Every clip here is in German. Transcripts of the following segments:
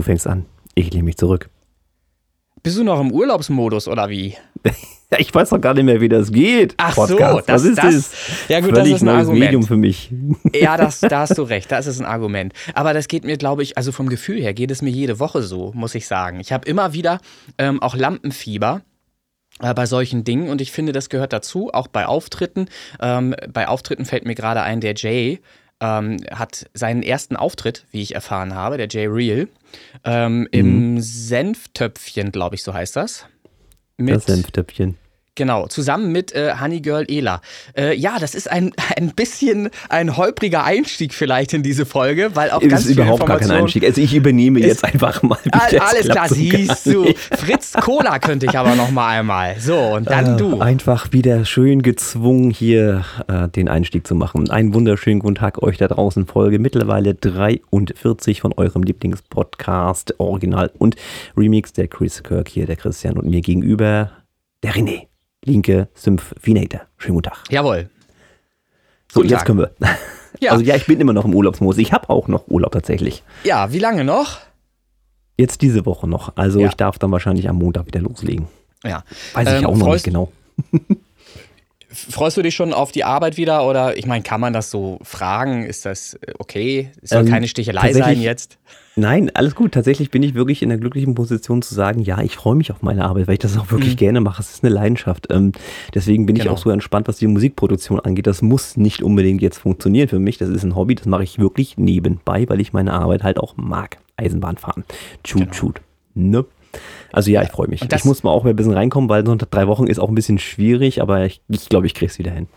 du fängst an. Ich lehne mich zurück. Bist du noch im Urlaubsmodus oder wie? ich weiß doch gar nicht mehr, wie das geht. Ach Podcast. so, das, Was ist das, das? Ja gut, Völlig das ist ein neues Argument. Medium für mich. Ja, das, da hast du recht, das ist ein Argument. Aber das geht mir, glaube ich, also vom Gefühl her geht es mir jede Woche so, muss ich sagen. Ich habe immer wieder ähm, auch Lampenfieber äh, bei solchen Dingen und ich finde, das gehört dazu, auch bei Auftritten. Ähm, bei Auftritten fällt mir gerade ein, der Jay ähm, hat seinen ersten Auftritt, wie ich erfahren habe, der Jay Real, ähm, im Senftöpfchen, glaube ich, so heißt das. Mit, Das Senftöpfchen. Genau, zusammen mit äh, Honeygirl Ela. Äh, ja, das ist ein, ein bisschen ein holpriger Einstieg vielleicht in diese Folge, weil auch Das ganz ist viele überhaupt gar kein Einstieg. Also ich übernehme jetzt einfach mal. das alles klar, siehst du. nicht. Fritz Cola könnte ich aber noch mal einmal. So, und dann Äh, du. Einfach wieder schön gezwungen, hier äh, den Einstieg zu machen. Einen wunderschönen guten Tag euch da draußen. Folge mittlerweile 43 von eurem Lieblingspodcast, Original und Remix. Der Chris Kirk hier, der Christian und mir gegenüber der René. Linke Symphinator. Schönen guten Tag. Jawohl. So, Guten jetzt Tag. können wir. Ja. Also ja, ich bin immer noch im Urlaubsmodus. Ich habe auch noch Urlaub tatsächlich. Ja, wie lange noch? Jetzt diese Woche noch. Also Ja. ich darf dann wahrscheinlich am Montag wieder loslegen. Ja. Weiß ich Ähm, auch noch nicht genau. Freust du dich schon auf die Arbeit wieder oder ich meine, kann man das so fragen? Ist das äh, okay? Es soll Ähm, keine Stichelei sein jetzt. Nein, alles gut. Tatsächlich bin ich wirklich in der glücklichen Position zu sagen, ja, ich freue mich auf meine Arbeit, weil ich das auch wirklich Mhm. gerne mache. Es ist eine Leidenschaft. Ähm, deswegen bin ich Genau. auch so entspannt, was die Musikproduktion angeht. Das muss nicht unbedingt jetzt funktionieren für mich. Das ist ein Hobby, das mache ich wirklich nebenbei, weil ich meine Arbeit halt auch mag. Eisenbahn fahren. Shoot, Genau. shoot. Ne? Also ja, ich freue mich. Ich muss mal auch mal ein bisschen reinkommen, weil so unter drei Wochen ist auch ein bisschen schwierig, aber ich glaube, ich, glaub, ich kriege es wieder hin.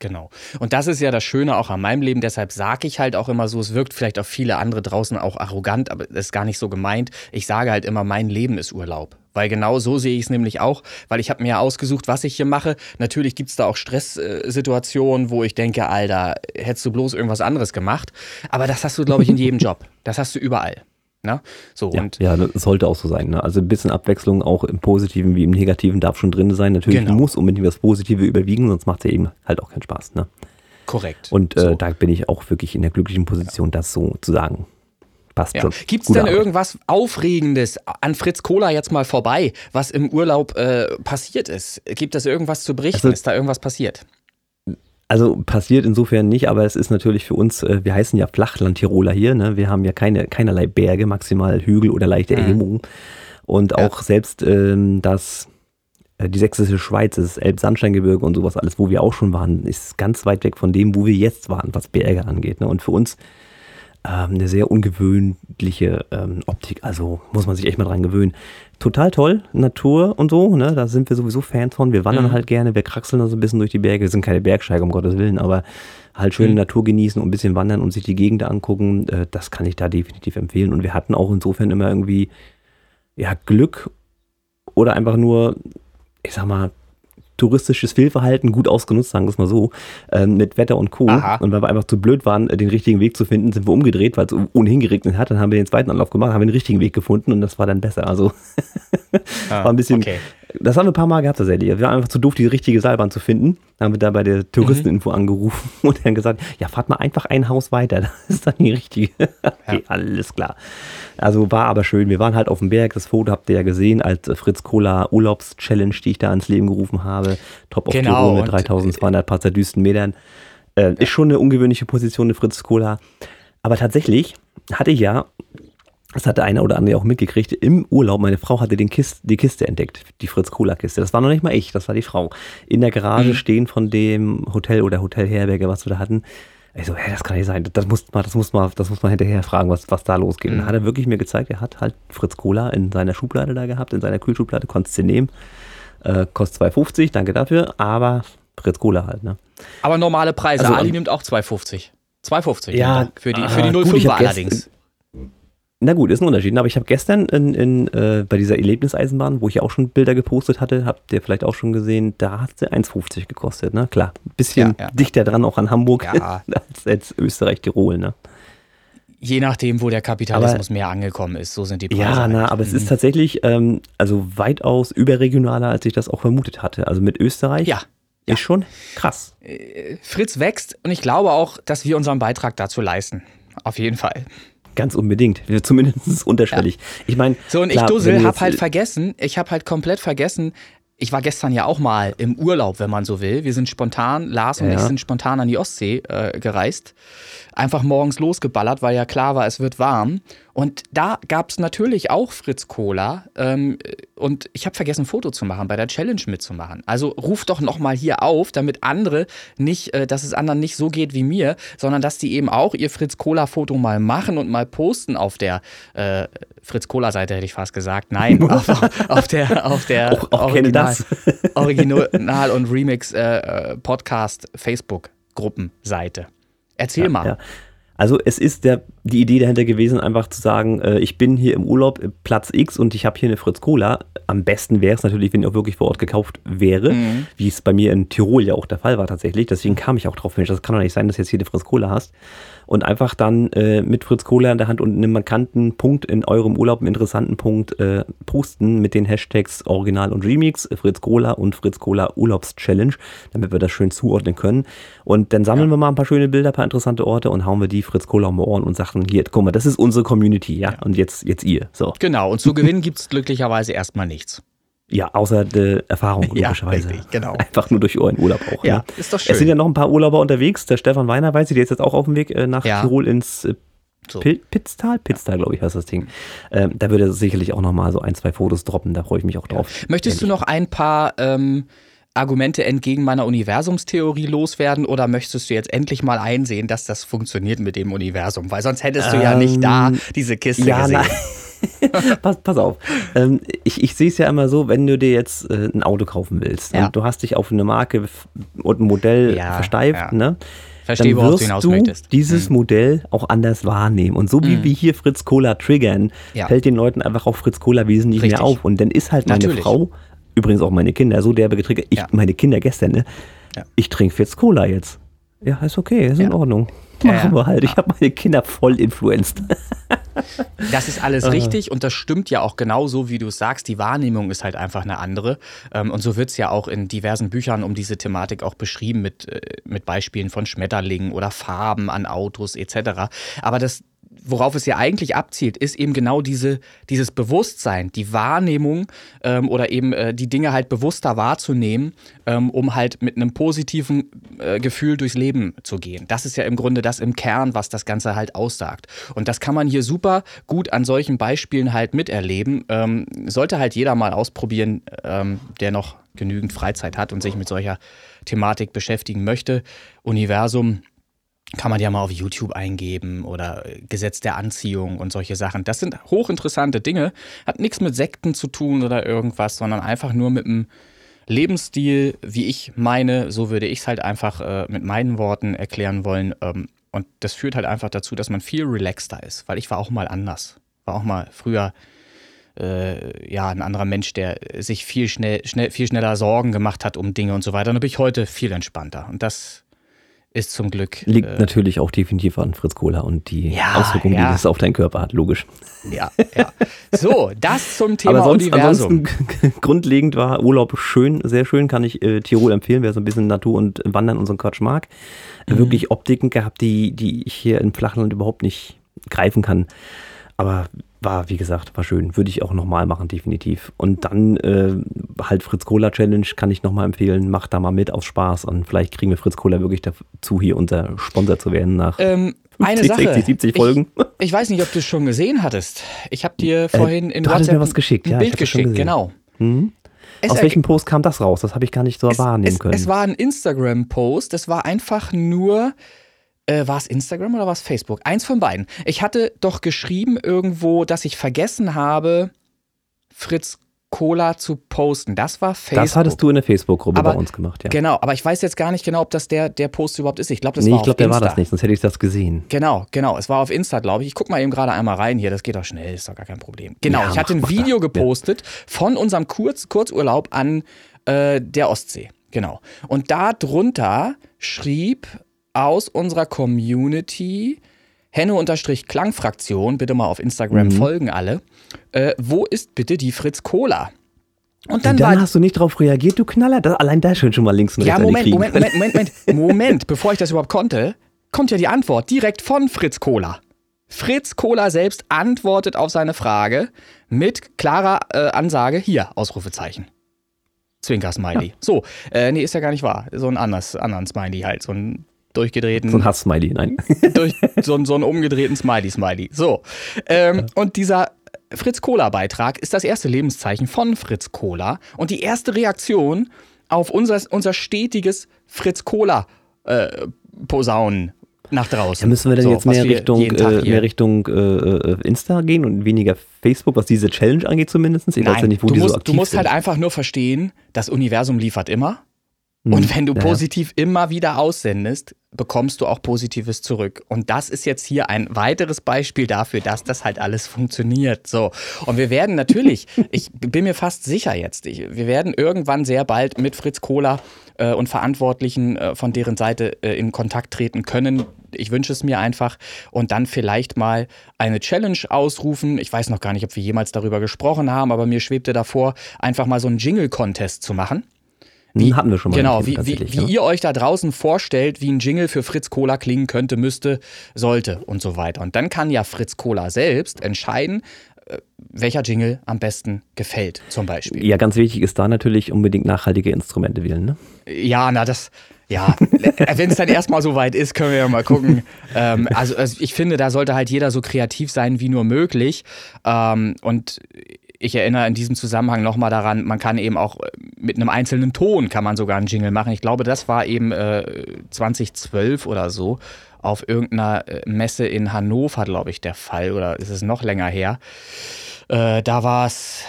Genau. Und das ist ja das Schöne auch an meinem Leben. Deshalb sage ich halt auch immer so, es wirkt vielleicht auf viele andere draußen auch arrogant, aber das ist gar nicht so gemeint. Ich sage halt immer, mein Leben ist Urlaub. Weil genau so sehe ich es nämlich auch, weil ich habe mir ja ausgesucht, was ich hier mache. Natürlich gibt es da auch Stresssituationen, wo ich denke, Alter, hättest du bloß irgendwas anderes gemacht. Aber das hast du, glaube ich, in jedem Job. Das hast du überall. Ne? So, Ja, und ja, das sollte auch so sein. Ne? Also ein bisschen Abwechslung auch im Positiven wie im Negativen darf schon drin sein. Natürlich Genau. muss unbedingt das Positive überwiegen, sonst macht es ja eben halt auch keinen Spaß. Ne? korrekt. Und äh, so. da bin ich auch wirklich in der glücklichen Position, das so zu sagen. Passt Ja. schon. Gibt es denn Arbeit. irgendwas Aufregendes an Fritz Kohler jetzt mal vorbei, was im Urlaub äh, passiert ist? Gibt es irgendwas zu berichten? Also- ist da irgendwas passiert? Also passiert insofern nicht, aber es ist natürlich für uns, äh, wir heißen ja Flachland-Tiroler hier, ne? wir haben ja keine, keinerlei Berge, maximal Hügel oder leichte Mhm. Erhebungen. Und Ja. auch selbst ähm, das, äh, die sächsische Schweiz, das Elbsandsteingebirge und sowas alles, wo wir auch schon waren, ist ganz weit weg von dem, wo wir jetzt waren, was Berge angeht. Ne? Und für uns ähm, eine sehr ungewöhnliche ähm, Optik, also muss man sich echt mal dran gewöhnen. Total toll, Natur und so, ne? da sind wir sowieso Fans von. Wir wandern Mhm. halt gerne, wir kraxeln so ein bisschen durch die Berge. Wir sind keine Bergsteiger, um Gottes Willen, aber halt schöne Mhm. Natur genießen und ein bisschen wandern und sich die Gegend angucken, äh, das kann ich da definitiv empfehlen. Und wir hatten auch insofern immer irgendwie ja, Glück oder einfach nur, ich sag mal, touristisches Fehlverhalten gut ausgenutzt, sagen wir es mal so, ähm, mit Wetter und Co. Aha. Und weil wir einfach zu blöd waren, äh, den richtigen Weg zu finden, sind wir umgedreht, weil es ohnehin geregnet hat. Dann haben wir den zweiten Anlauf gemacht, haben den richtigen Weg gefunden und das war dann besser. Also Ah, war ein bisschen, Okay. Das haben wir ein paar Mal gehabt tatsächlich. Wir waren einfach zu doof, die richtige Seilbahn zu finden. Dann haben wir da bei der Touristeninfo angerufen und dann gesagt, ja, fahrt mal einfach ein Haus weiter. Das ist dann die richtige. okay, alles klar. Also war aber schön. Wir waren halt auf dem Berg. Das Foto habt ihr ja gesehen als Fritz Kohler Urlaubschallenge, die ich da ans Leben gerufen habe. Top of Genau, Tirol mit und- 3200 paar zerdüsten Metern. Äh, Ist schon eine ungewöhnliche Position, eine Fritz Kohler. Aber tatsächlich hatte ich ja das hatte einer oder andere auch mitgekriegt. Im Urlaub, meine Frau hatte den Kist, die Kiste entdeckt, die Fritz-Cola-Kiste. Das war noch nicht mal ich, das war die Frau. In der Garage Mhm. stehen von dem Hotel oder Hotelherberge, was wir da hatten. Ich so, hä, das kann nicht sein. Das muss man, das muss man, das muss man hinterher fragen, was, was da losgeht. Und Mhm. dann hat er wirklich mir gezeigt, er hat halt Fritz Cola in seiner Schublade da gehabt, in seiner Kühlschublade, konntest du nehmen. Äh, kostet 2,50, danke dafür, aber Fritz Cola halt, ne? Aber normale Preise. Also, Ali nimmt auch 2,50. 2,50 Ja, für die, ah, für die gut, 05er ich hab gest- allerdings. Na gut, ist ein Unterschied. Aber ich habe gestern in, in, äh, bei dieser Erlebniseisenbahn, wo ich ja auch schon Bilder gepostet hatte, habt ihr vielleicht auch schon gesehen, da hat sie 1,50 gekostet. Ne? Klar, ein bisschen Ja, ja. dichter dran auch an Hamburg Ja. als, als Österreich-Tirol. Ne? Je nachdem, wo der Kapitalismus mehr angekommen ist, so sind die Preise. Ja, na, aber es Mhm. ist tatsächlich ähm, also weitaus überregionaler, als ich das auch vermutet hatte. Also mit Österreich Ja. ist schon krass. Fritz wächst und ich glaube auch, dass wir unseren Beitrag dazu leisten. Auf jeden Fall. Ganz unbedingt. Zumindest unterschwellig. Ja. Ich meine. So, und klar, ich Dussel hab halt vergessen, ich habe halt komplett vergessen, ich war gestern ja auch mal im Urlaub, wenn man so will. Wir sind spontan, Lars und ja. ich sind spontan an die Ostsee äh, gereist. Einfach morgens losgeballert, weil ja klar war, es wird warm. Und da gab es natürlich auch Fritz Cola. Ähm, und ich habe vergessen, ein Foto zu machen, bei der Challenge mitzumachen. Also ruf doch nochmal hier auf, damit andere nicht, äh, dass es anderen nicht so geht wie mir, sondern dass die eben auch ihr Fritz Cola-Foto mal machen und mal posten auf der äh, Fritz Cola-Seite, hätte ich fast gesagt. Nein, auf, auf der, auf der auch, auch Original, Original und Remix äh, äh Podcast Facebook-Gruppenseite. Erzähl ja, mal. Ja. Also es ist der, die Idee dahinter gewesen, einfach zu sagen, äh, ich bin hier im Urlaub, äh, Platz X und ich habe hier eine Fritz Cola. Am besten wäre es natürlich, wenn die auch wirklich vor Ort gekauft wäre, mhm. wie es bei mir in Tirol ja auch der Fall war tatsächlich. Deswegen kam ich auch drauf, Mensch, das kann doch nicht sein, dass du jetzt hier eine Fritz Cola hast und einfach dann äh, mit Fritz Kohler in der Hand und einem markanten Punkt in eurem Urlaub, einen interessanten Punkt äh, posten mit den Hashtags Original und Remix, Fritz Kohler und Fritz Kohler Urlaubschallenge, damit wir das schön zuordnen können. Und dann sammeln ja. wir mal ein paar schöne Bilder, ein paar interessante Orte und hauen wir die Fritz Kohler um die Ohren und sagen, hier, guck mal, das ist unsere Community, ja, ja. und jetzt, jetzt ihr. So. Genau, und zu gewinnen gibt es glücklicherweise erstmal nichts. Ja, außer der Erfahrung, logischerweise. Ja, richtig, genau. Einfach nur durch euren Urlaub auch. Ja, ne? ist doch schön. Es sind ja noch ein paar Urlauber unterwegs. Der Stefan Weiner, weiß ich, der ist jetzt auch auf dem Weg äh, nach ja. Tirol ins äh, so. Pitztal? Pitztal, glaube ich, heißt das Ding. Ähm, da würde er sicherlich auch noch mal so ein, zwei Fotos droppen. Da freue ich mich auch drauf. Ja. Möchtest Ehrlich. du noch ein paar ähm, Argumente entgegen meiner Universumstheorie loswerden oder möchtest du jetzt endlich mal einsehen, dass das funktioniert mit dem Universum? Weil sonst hättest du ähm, ja nicht da ähm, diese Kiste ja, gesehen. Nein. pass, pass auf. Ähm, ich ich sehe es ja immer so, wenn du dir jetzt äh, ein Auto kaufen willst ja. und du hast dich auf eine Marke und ein Modell ja, versteift, ja. ne? Verstehe, dann wirst du, du dieses hm. Modell auch anders wahrnehmen. Und so wie hm. wir hier Fritz Cola triggern, fällt den Leuten einfach auch Fritz Cola wesentlich Richtig. mehr auf. Und dann ist halt meine Natürlich. Frau, übrigens auch meine Kinder, so derbe getriggert. Ich, meine Kinder gestern, ne? Ich trinke Fritz Cola jetzt. Ja, ist okay, ist in Ordnung. Machen wir halt. Ich habe meine Kinder voll influenced. Das ist alles richtig und das stimmt ja auch genauso, wie du es sagst. Die Wahrnehmung ist halt einfach eine andere. Ähm, und so wird es ja auch in diversen Büchern um diese Thematik auch beschrieben mit, äh, mit Beispielen von Schmetterlingen oder Farben an Autos etc. Aber das, worauf es ja eigentlich abzielt, ist eben genau diese, dieses Bewusstsein, die Wahrnehmung ähm, oder eben äh, die Dinge halt bewusster wahrzunehmen, ähm, um halt mit einem positiven äh, Gefühl durchs Leben zu gehen. Das ist ja im Grunde das im Kern, was das Ganze halt aussagt. Und das kann man hier super gut an solchen Beispielen halt miterleben. Ähm, sollte halt jeder mal ausprobieren, ähm, der noch genügend Freizeit hat und sich mit solcher Thematik beschäftigen möchte. Universum kann man ja mal auf YouTube eingeben oder Gesetz der Anziehung und solche Sachen. Das sind hochinteressante Dinge, hat nichts mit Sekten zu tun oder irgendwas, sondern einfach nur mit einem Lebensstil, wie ich meine, so würde ich es halt einfach äh, mit meinen Worten erklären wollen. Ähm, und das führt halt einfach dazu, dass man viel relaxter ist, weil ich war auch mal anders. War auch mal früher äh, ja, ein anderer Mensch, der sich viel, schnell, schnell, viel schneller Sorgen gemacht hat um Dinge und so weiter. Und da bin ich heute viel entspannter. Und das ist zum Glück. Liegt äh, natürlich auch definitiv an Fritz Kohler und die ja, Auswirkungen, ja. die das auf deinen Körper hat, logisch. Ja, ja. So, das zum Thema Aber sonst, Universum. Ansonsten grundlegend war Urlaub schön, sehr schön, kann ich äh, Tirol empfehlen, wer so ein bisschen Natur und Wandern und so einen Quatsch mag. Mhm. Wirklich Optiken gehabt, die, die ich hier im Flachland überhaupt nicht greifen kann. Aber war, wie gesagt, war schön. Würde ich auch nochmal machen, definitiv. Und dann äh, halt Fritz Cola Challenge kann ich nochmal empfehlen. Macht da mal mit aus Spaß. Und vielleicht kriegen wir Fritz Cola wirklich dazu, hier unser Sponsor zu werden nach ähm, 50, eine Sache. 60, 70 Folgen. Ich, ich weiß nicht, ob du es schon gesehen hattest. Ich habe dir äh, vorhin äh, in WhatsApp mir was geschickt. ein ja, Bild geschickt, genau. Mhm. Aus welchem Post kam das raus? Das habe ich gar nicht so es, wahrnehmen es, können. Es war ein Instagram-Post. Das war einfach nur äh, war es Instagram oder war es Facebook? Eins von beiden. Ich hatte doch geschrieben irgendwo, dass ich vergessen habe, Fritz Cola zu posten. Das war Facebook. Das hattest du in der Facebook-Gruppe bei uns gemacht, ja. Genau, aber ich weiß jetzt gar nicht genau, ob das der, der Post überhaupt ist. Ich glaube, das nee, war ich glaube, der war das nicht, sonst hätte ich das gesehen. Genau, genau. Es war auf Insta, glaube ich. Ich gucke mal eben gerade einmal rein hier, das geht doch schnell, ist doch gar kein Problem. Genau, ja, ich hatte ein Video gepostet ja. von unserem Kurz Kurzurlaub an äh, der Ostsee. Genau. Und da drunter schrieb aus unserer Community, Henne-Klangfraktion, bitte mal auf Instagram mhm. folgen alle. Äh, wo ist bitte die Fritz Cola? Und dann, dann hast du nicht darauf reagiert, du Knaller. Das, allein da schön schon mal links und rechts. Ja, Moment, Moment, Moment, Moment, Moment, Moment, bevor ich das überhaupt konnte, kommt ja die Antwort direkt von Fritz Cola. Fritz Kohler selbst antwortet auf seine Frage mit klarer äh, Ansage, hier, Ausrufezeichen. Zwinker-Smiley. Ja. So, äh, nee, ist ja gar nicht wahr. So ein anderes, anderen Smiley halt, so ein durchgedrehten. So ein Hass-Smiley, nein. Durch, so, so einen umgedrehten Smiley-Smiley. So. Ähm. Und dieser Fritz Kohler-Beitrag ist das erste Lebenszeichen von Fritz Kohler und die erste Reaktion auf unser, unser stetiges Fritz Kohler-Posaunen. Äh, nach draußen. Ja, müssen wir denn so, jetzt mehr Richtung, äh, mehr Richtung äh, äh, Insta gehen und weniger Facebook, was diese Challenge angeht zumindest? Ich Nein, weiß ja nicht, wo du die musst, so aktiv Du musst sind. halt einfach nur verstehen, das Universum liefert immer. Und wenn du ja, positiv immer wieder aussendest, bekommst du auch Positives zurück. Und das ist jetzt hier ein weiteres Beispiel dafür, dass das halt alles funktioniert. So. Und wir werden natürlich, ich bin mir fast sicher jetzt, ich, wir werden irgendwann sehr bald mit Fritz Kohler äh, und Verantwortlichen äh, von deren Seite äh, in Kontakt treten können. Ich wünsche es mir einfach und dann vielleicht mal eine Challenge ausrufen. Ich weiß noch gar nicht, ob wir jemals darüber gesprochen haben, aber mir schwebte davor, einfach mal so einen Jingle-Contest zu machen. Wie, hatten wir schon mal. Genau, wie, wie, wie ja. ihr euch da draußen vorstellt, wie ein Jingle für Fritz Cola klingen könnte, müsste, sollte und so weiter. Und dann kann ja Fritz Cola selbst entscheiden, äh, welcher Jingle am besten gefällt, zum Beispiel. Ja, ganz wichtig ist da natürlich unbedingt nachhaltige Instrumente wählen, ne? Ja, na, das, ja, wenn es dann erstmal so weit ist, können wir ja mal gucken. ähm, also, also, ich finde, da sollte halt jeder so kreativ sein wie nur möglich. Ähm, und ich erinnere in diesem Zusammenhang nochmal daran, man kann eben auch äh, mit einem einzelnen Ton kann man sogar einen Jingle machen. Ich glaube, das war eben äh, 2012 oder so auf irgendeiner äh, Messe in Hannover, glaube ich, der Fall. Oder ist es noch länger her? Äh, da war es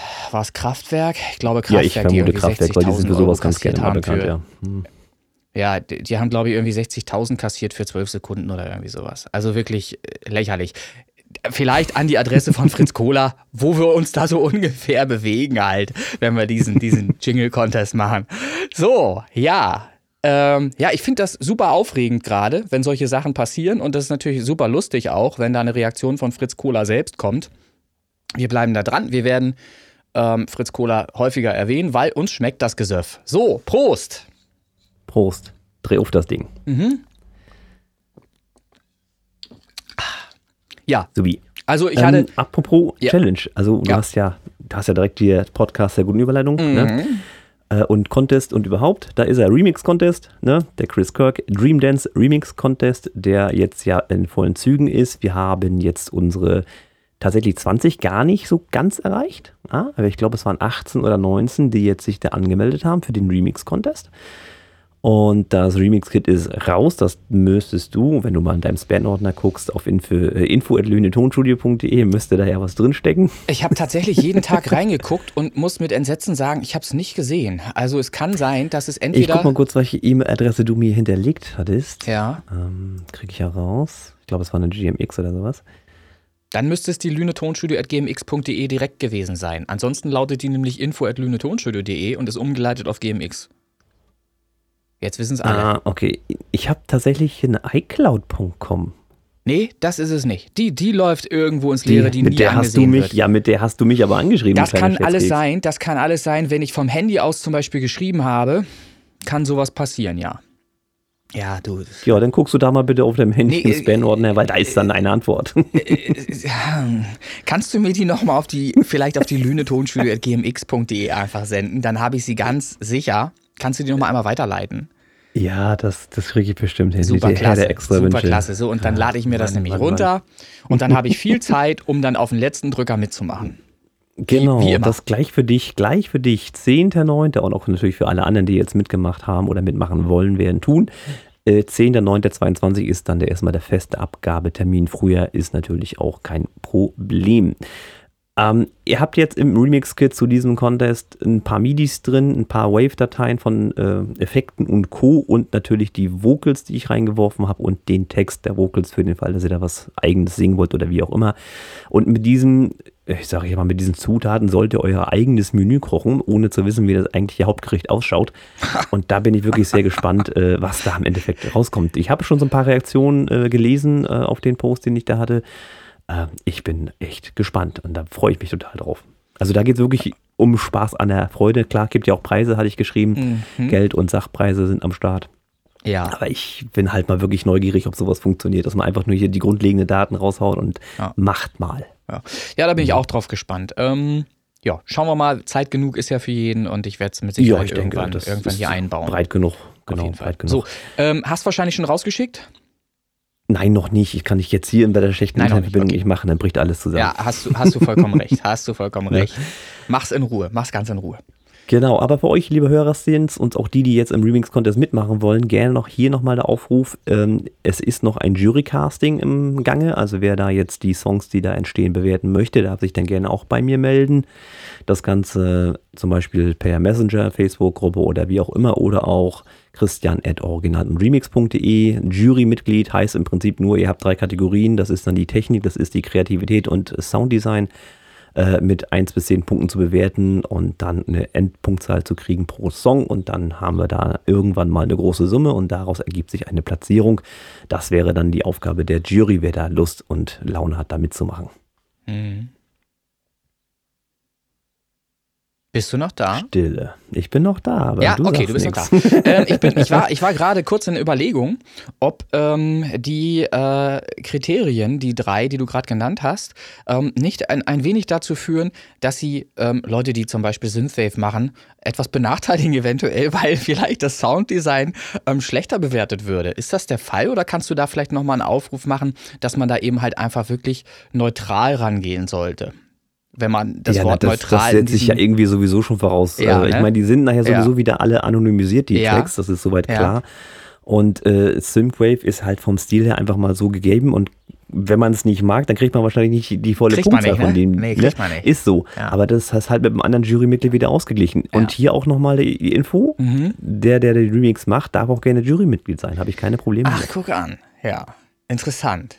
Kraftwerk. Ich glaube Kraftwerk, ja, ich vermute die Kraftwerk, weil die sind für sowas ganz gerne bekannt, für, ja. Hm. Ja, die, die, haben, glaube ich, irgendwie 60.000 kassiert für 12 Sekunden oder irgendwie sowas. Also wirklich äh, lächerlich vielleicht an die Adresse von Fritz Kohler, wo wir uns da so ungefähr bewegen halt, wenn wir diesen, diesen Jingle-Contest machen. So, ja. Ähm, ja, ich finde das super aufregend gerade, wenn solche Sachen passieren und das ist natürlich super lustig auch, wenn da eine Reaktion von Fritz Kohler selbst kommt. Wir bleiben da dran, wir werden ähm, Fritz Kohler häufiger erwähnen, weil uns schmeckt das Gesöff. So, Prost! Prost. Dreh auf das Ding. Mhm. Ja. So wie. Also ich hatte. Ähm, apropos ja. Challenge, also du ja. hast ja, du hast ja direkt die Podcast der guten Überleitung, mhm. ne? Äh, und Contest und überhaupt, da ist er Remix Contest, ne? Der Chris Kirk Dream Dance Remix Contest, der jetzt ja in vollen Zügen ist. Wir haben jetzt unsere tatsächlich 20 gar nicht so ganz erreicht. Ja? aber ich glaube, es waren 18 oder 19, die jetzt sich da angemeldet haben für den Remix Contest. Und das Remix-Kit ist raus. Das müsstest du, wenn du mal in deinem Spam-Ordner guckst, auf info, äh, info.lünetonstudio.de, müsste da ja was drinstecken. Ich habe tatsächlich jeden Tag reingeguckt und muss mit Entsetzen sagen, ich habe es nicht gesehen. Also es kann sein, dass es entweder... Ich guck mal kurz, welche E-Mail-Adresse du mir hinterlegt hattest. Ja. Ähm, Kriege ich ja raus. Ich glaube, es war eine GMX oder sowas. Dann müsste es die lünetonstudio.gmx.de direkt gewesen sein. Ansonsten lautet die nämlich info.lünetonstudio.de und ist umgeleitet auf GMX. Jetzt wissen es alle. Ah, okay. Ich habe tatsächlich eine iCloud.com. Nee, das ist es nicht. Die, die läuft irgendwo ins Leere, die, die mit nie der hast du mich, wird. Ja, mit der hast du mich aber angeschrieben. Das kann alles sein. Das kann alles sein. Wenn ich vom Handy aus zum Beispiel geschrieben habe, kann sowas passieren, ja. Ja, du. Ja, dann guckst du da mal bitte auf deinem Handy nee, im Spam-Ordner, weil da ist dann eine Antwort. Äh, äh, kannst du mir die nochmal auf die, vielleicht auf die lünetonstudio.gmx.de einfach senden? Dann habe ich sie ganz sicher. Kannst du die nochmal einmal weiterleiten? Ja, das, das kriege ich bestimmt hin. Super klasse, super klasse. So, und dann lade ich mir das Mann, nämlich Mann, runter Mann. und dann habe ich viel Zeit, um dann auf den letzten Drücker mitzumachen. Genau, wie, wie das gleich für dich, gleich für dich, 10.9. und auch natürlich für alle anderen, die jetzt mitgemacht haben oder mitmachen wollen, werden tun. Äh, 10.9.22 ist dann der erstmal der feste Abgabetermin. Früher ist natürlich auch kein Problem. Ähm, ihr habt jetzt im Remix-Kit zu diesem Contest ein paar MIDIs drin, ein paar Wave-Dateien von äh, Effekten und Co. und natürlich die Vocals, die ich reingeworfen habe und den Text der Vocals für den Fall, dass ihr da was eigenes singen wollt oder wie auch immer. Und mit diesem, ich sage ja mal, mit diesen Zutaten sollt ihr euer eigenes Menü kochen, ohne zu wissen, wie das eigentliche Hauptgericht ausschaut. Und da bin ich wirklich sehr gespannt, äh, was da im Endeffekt rauskommt. Ich habe schon so ein paar Reaktionen äh, gelesen äh, auf den Post, den ich da hatte. Äh, ich bin echt gespannt und da freue ich mich total drauf. Also da geht es wirklich um Spaß an der Freude. Klar, gibt ja auch Preise, hatte ich geschrieben. Mhm. Geld und Sachpreise sind am Start. Ja. Aber ich bin halt mal wirklich neugierig, ob sowas funktioniert, dass man einfach nur hier die grundlegenden Daten raushaut und Ja. macht mal. Ja, ja da bin ich auch drauf gespannt. Ähm, ja, schauen wir mal. Zeit genug ist ja für jeden und ich werde es mit Sicherheit irgendwann, das irgendwann hier einbauen. Breit genug. Genau, breit genug. So, ähm, hast wahrscheinlich schon rausgeschickt? Nein, noch nicht. Ich kann nicht jetzt hier bei der schlechten Nein, nicht, Internetverbindung okay. nicht machen, dann bricht alles zusammen. Ja, hast du, hast du vollkommen recht. Hast du vollkommen recht. Mach's in Ruhe. Mach's ganz in Ruhe. Genau, aber für euch, liebe Hörerszens und auch die, die jetzt im Remix-Contest mitmachen wollen, gerne noch hier nochmal der Aufruf. Ähm, es ist noch ein Jury-Casting im Gange, also wer da jetzt die Songs, die da entstehen, bewerten möchte, darf sich dann gerne auch bei mir melden. Das Ganze zum Beispiel per Messenger, Facebook-Gruppe oder wie auch immer oder auch christian at original.remix.de. Jurymitglied heißt im Prinzip nur, ihr habt drei Kategorien, das ist dann die Technik, das ist die Kreativität und Sounddesign äh, mit 1 bis 10 Punkten zu bewerten und dann eine Endpunktzahl zu kriegen pro Song und dann haben wir da irgendwann mal eine große Summe und daraus ergibt sich eine Platzierung. Das wäre dann die Aufgabe der Jury, wer da Lust und Laune hat, da mitzumachen. Mhm. Bist du noch da? Stille. Ich bin noch da, aber ja, du okay, du bist noch nix. da. ähm, ich, bin, ich war, ich war gerade kurz in der Überlegung, ob ähm, die äh, Kriterien, die drei, die du gerade genannt hast, ähm, nicht ein, ein wenig dazu führen, dass sie ähm, Leute, die zum Beispiel Synthwave machen, etwas benachteiligen eventuell, weil vielleicht das Sounddesign ähm, schlechter bewertet würde. Ist das der Fall oder kannst du da vielleicht nochmal einen Aufruf machen, dass man da eben halt einfach wirklich neutral rangehen sollte? Wenn man das ja, Wort das, neutral das setzt sich ja irgendwie sowieso schon voraus. Ja, also, ich ne? meine, die sind nachher Ja. sowieso wieder alle anonymisiert, die Ja. Tracks, das ist soweit Ja. klar. Und äh, Synthwave ist halt vom Stil her einfach mal so gegeben und wenn man es nicht mag, dann kriegt man wahrscheinlich nicht die volle Kriegt Punktzahl nicht, von ne? denen. Nee, kriegt man nicht. Ist so. Ja. Aber das hast halt mit einem anderen Jurymitglied wieder ausgeglichen. Und hier auch nochmal die, die Info. Mhm. Der, der den Remix macht, darf auch gerne Jurymitglied sein. Habe ich keine Probleme Ach, mit. guck an. Ja, interessant.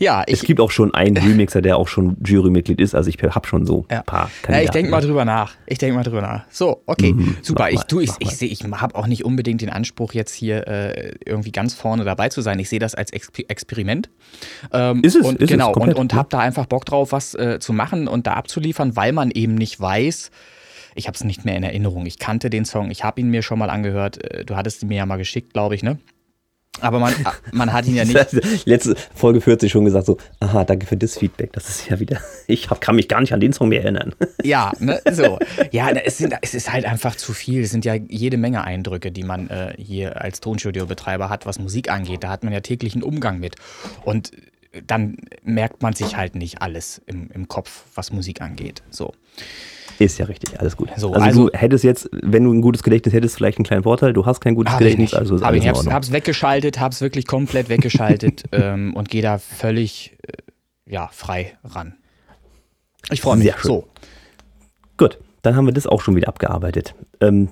Ja, Es ich, gibt auch schon einen Remixer, der auch schon Jurymitglied ist. Also ich habe schon so ein Ja. paar ja, ich Kandidaten. denke mal drüber nach. Ich denke mal drüber nach. So, okay, Mhm, super. Ich, tu, ich, ich, seh- ich habe auch nicht unbedingt den Anspruch, jetzt hier äh, irgendwie ganz vorne dabei zu sein. Ich sehe das als Exper Experiment. Ähm, Ist es, und, ist es, genau, komplett, und, und habe da einfach Bock drauf, was äh, zu machen und da abzuliefern, weil man eben nicht weiß. Ich habe es nicht mehr in Erinnerung. Ich kannte den Song, ich habe ihn mir schon mal angehört. Äh, Du hattest ihn mir ja mal geschickt, glaube ich, ne? Aber man, man hat ihn ja nicht. Letzte Folge 40 schon gesagt so, aha, danke für das Feedback. Das ist ja wieder, ich hab, kann mich gar nicht an den Song mehr erinnern. Ja, ne, so. Ja, ne, es, sind, es ist halt einfach zu viel. Es sind ja jede Menge Eindrücke, die man äh, hier als Tonstudiobetreiber hat, was Musik angeht. Da hat man ja täglichen Umgang mit. Und dann merkt man sich halt nicht alles im, im Kopf, was Musik angeht. So. Ist ja richtig, alles gut. So, also, also- du hättest jetzt, wenn du ein gutes Gedächtnis hättest, vielleicht einen kleinen Vorteil. Du hast kein gutes ich Gedächtnis, nicht. also ist Hab alles ich hab's, hab's weggeschaltet, hab's wirklich komplett weggeschaltet ähm, und gehe da völlig äh, ja, frei ran. Ich freue mich. Sehr schön. So. Gut, dann haben wir das auch schon wieder abgearbeitet. Ähm,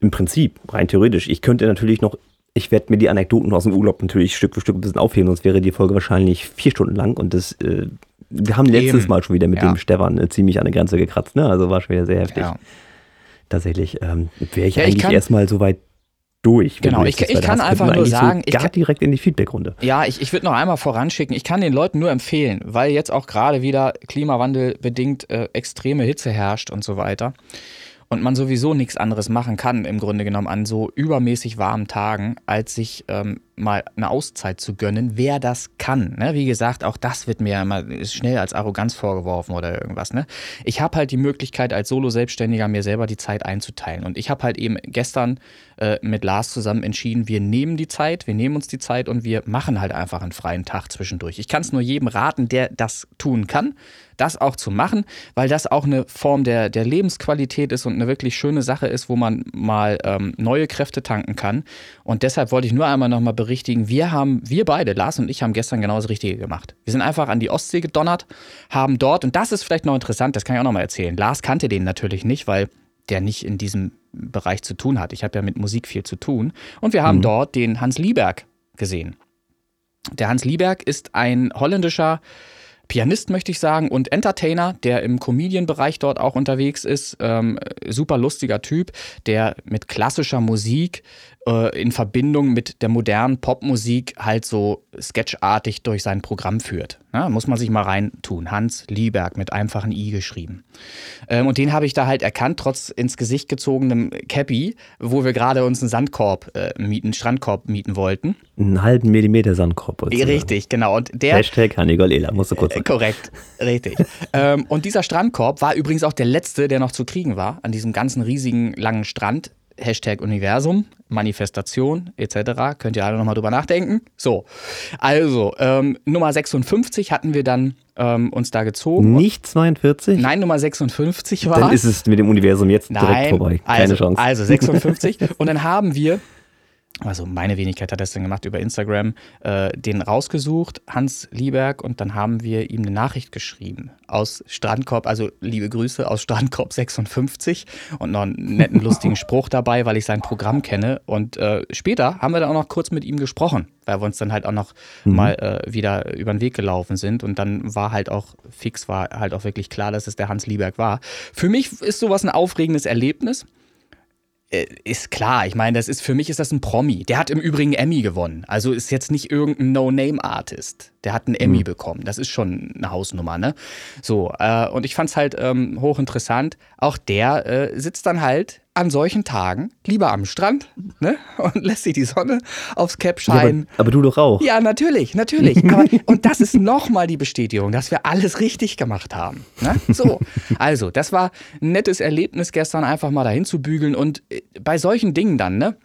Im Prinzip, rein theoretisch, ich könnte natürlich noch, ich werde mir die Anekdoten aus dem Urlaub natürlich Stück für Stück ein bisschen aufheben, sonst wäre die Folge wahrscheinlich vier Stunden lang und das, äh, wir haben letztes Eben. Mal schon wieder mit Ja. dem Stefan äh, ziemlich an der Grenze gekratzt, ne? Also war schon wieder sehr heftig. Ja. Tatsächlich ähm, wäre ich Ja, ich eigentlich erstmal soweit durch. wenn Genau, ich- ich kann hast. einfach nur sagen, so ich kann- direkt in die Feedbackrunde. Ja, ich, ich würde noch einmal voranschicken, ich kann den Leuten nur empfehlen, weil jetzt auch gerade wieder klimawandelbedingt äh, extreme Hitze herrscht und so weiter. Und man sowieso nichts anderes machen kann, im Grunde genommen an so übermäßig warmen Tagen, als sich ähm, mal eine Auszeit zu gönnen, wer das kann. Ne? Wie gesagt, auch das wird mir immer schnell als Arroganz vorgeworfen oder irgendwas. Ne? Ich habe halt die Möglichkeit, als Solo-Selbstständiger mir selber die Zeit einzuteilen. Und ich habe halt eben gestern äh, mit Lars zusammen entschieden, wir nehmen die Zeit, wir nehmen uns die Zeit und wir machen halt einfach einen freien Tag zwischendurch. Ich kann es nur jedem raten, der das tun kann, das auch zu machen, weil das auch eine Form der, der Lebensqualität ist und eine wirklich schöne Sache ist, wo man mal ähm, neue Kräfte tanken kann. Und deshalb wollte ich nur einmal nochmal berichtigen, wir haben, wir beide, Lars und ich, haben gestern genau das Richtige gemacht. Wir sind einfach an die Ostsee gedonnert, haben dort, und das ist vielleicht noch interessant, das kann ich auch nochmal erzählen. Lars kannte den natürlich nicht, weil der nicht in diesem Bereich zu tun hat. Ich habe ja mit Musik viel zu tun. Und wir haben dort den Hans Lieberg gesehen. Der Hans Lieberg ist ein holländischer Pianist, möchte ich sagen, und Entertainer, der im Comedian-Bereich dort auch unterwegs ist. Ähm, super lustiger Typ, der mit klassischer Musik äh, in Verbindung mit der modernen Popmusik halt so sketchartig durch sein Programm führt. Ja, muss man sich mal reintun. Hans Lieberg mit einfachen I geschrieben. Ähm, und den habe ich da halt erkannt, trotz ins Gesicht gezogenem Cappy, wo wir gerade uns einen Sandkorb äh, mieten, Strandkorb mieten wollten. Einen halben Millimeter Sandkorb. Richtig, genau. Und der, Hashtag Hannibal Ela, musst du kurz sagen. Äh, korrekt, richtig. ähm, und dieser Strandkorb war übrigens auch der letzte, der noch zu kriegen war, an diesem ganzen riesigen langen Strand. Hashtag Universum, Manifestation etc. Könnt ihr alle nochmal drüber nachdenken. So, also ähm, Nummer 56 hatten wir dann ähm, uns da gezogen. Nicht 42? Nein, Nummer 56 war. Dann ist es mit dem Universum jetzt Nein, direkt vorbei. Keine also, Chance. Also 56. Und dann haben wir also meine Wenigkeit hat das dann gemacht über Instagram, äh, den rausgesucht, Hans Lieberg, und dann haben wir ihm eine Nachricht geschrieben aus Strandkorb, also liebe Grüße aus Strandkorb 56 und noch einen netten, lustigen Spruch dabei, weil ich sein Programm kenne. Und äh, später haben wir dann auch noch kurz mit ihm gesprochen, weil wir uns dann halt auch noch mhm. mal äh, wieder über den Weg gelaufen sind. Und dann war halt auch fix, war halt auch wirklich klar, dass es der Hans Lieberg war. Für mich ist sowas ein aufregendes Erlebnis. Äh, ist klar, ich meine, das ist für mich ist das ein Promi. Der hat im Übrigen Emmy gewonnen. Also ist jetzt nicht irgendein No-Name-Artist. Der hat einen Emmy mhm. bekommen. Das ist schon eine Hausnummer, ne? So, äh, und ich fand es halt ähm, hochinteressant. Auch der äh, sitzt dann halt an solchen Tagen lieber am Strand ne? und lässt sich die Sonne aufs Cap scheinen. Ja, aber, aber, du doch auch. Ja, natürlich, natürlich. aber, und das ist nochmal die Bestätigung, dass wir alles richtig gemacht haben. Ne? So, also, das war ein nettes Erlebnis gestern, einfach mal dahin zu bügeln. Und äh, bei solchen Dingen dann, ne?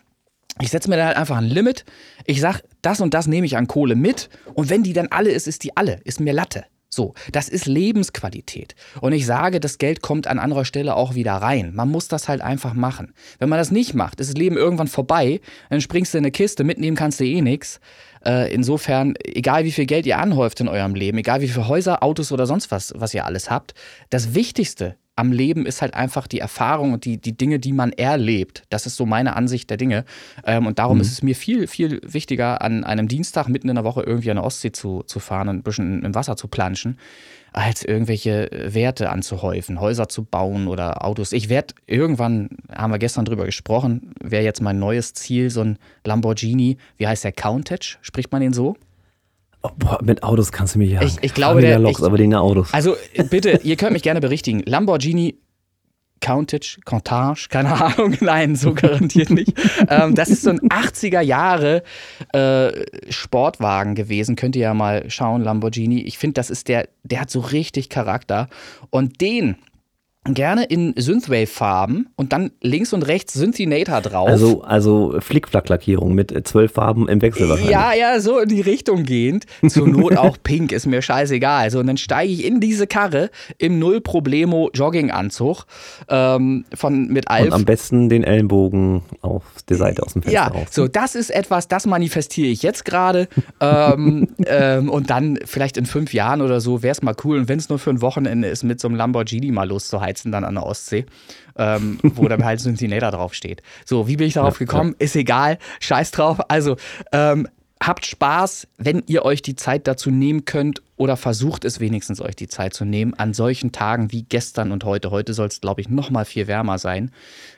Ich setze mir dann halt einfach ein Limit. Ich sage, das und das nehme ich an Kohle mit. Und wenn die dann alle ist, ist die alle. Ist mir Latte. So, das ist Lebensqualität. Und ich sage, das Geld kommt an anderer Stelle auch wieder rein. Man muss das halt einfach machen. Wenn man das nicht macht, ist das Leben irgendwann vorbei, dann springst du in eine Kiste, mitnehmen kannst du eh nichts. Äh, insofern, egal wie viel Geld ihr anhäuft in eurem Leben, egal wie viele Häuser, Autos oder sonst was, was ihr alles habt, das Wichtigste am Leben ist halt einfach die Erfahrung und die, die Dinge, die man erlebt. Das ist so meine Ansicht der Dinge. Ähm, und darum mhm. ist es mir viel, viel wichtiger, an einem Dienstag mitten in der Woche irgendwie an der Ostsee zu, zu fahren und ein bisschen im Wasser zu planschen, als irgendwelche Werte anzuhäufen, Häuser zu bauen oder Autos. Ich werde irgendwann, haben wir gestern drüber gesprochen, wäre jetzt mein neues Ziel, so ein Lamborghini, wie heißt der, Countach? Spricht man den so? Oh, boah, mit Autos kannst du mich ja. Ich, ich glaube, der, Loks, ich, aber den Autos. Also bitte, ihr könnt mich gerne berichtigen. Lamborghini Countach, Countach, keine Ahnung, nein, so garantiert nicht. ähm, das ist so ein 80er Jahre äh, Sportwagen gewesen. Könnt ihr ja mal schauen, Lamborghini. Ich finde, das ist der, der hat so richtig Charakter. Und den gerne in Synthwave-Farben und dann links und rechts Synthinator drauf. Also, also Flickflack-Lackierung mit zwölf Farben im Wechsel wahrscheinlich. Ja, ja, so in die Richtung gehend. Zur Not auch pink, ist mir scheißegal. So, und dann steige ich in diese Karre im Null-Problemo-Jogginganzug ähm, von, mit Alf. Und am besten den Ellenbogen auf der Seite aus dem Fenster Ja, raus. so, das ist etwas, das manifestiere ich jetzt gerade. ähm, ähm, und dann vielleicht in fünf Jahren oder so wäre es mal cool. Und wenn es nur für ein Wochenende ist, mit so einem Lamborghini mal loszuhalten heizen dann an der Ostsee, ähm, wo dann halt Synthinator draufsteht. So, wie bin ich darauf ja, gekommen? Ja. Ist egal, scheiß drauf. Also, ähm, habt Spaß, wenn ihr euch die Zeit dazu nehmen könnt oder versucht es wenigstens euch die Zeit zu nehmen an solchen Tagen wie gestern und heute. Heute soll es, glaube ich, noch mal viel wärmer sein.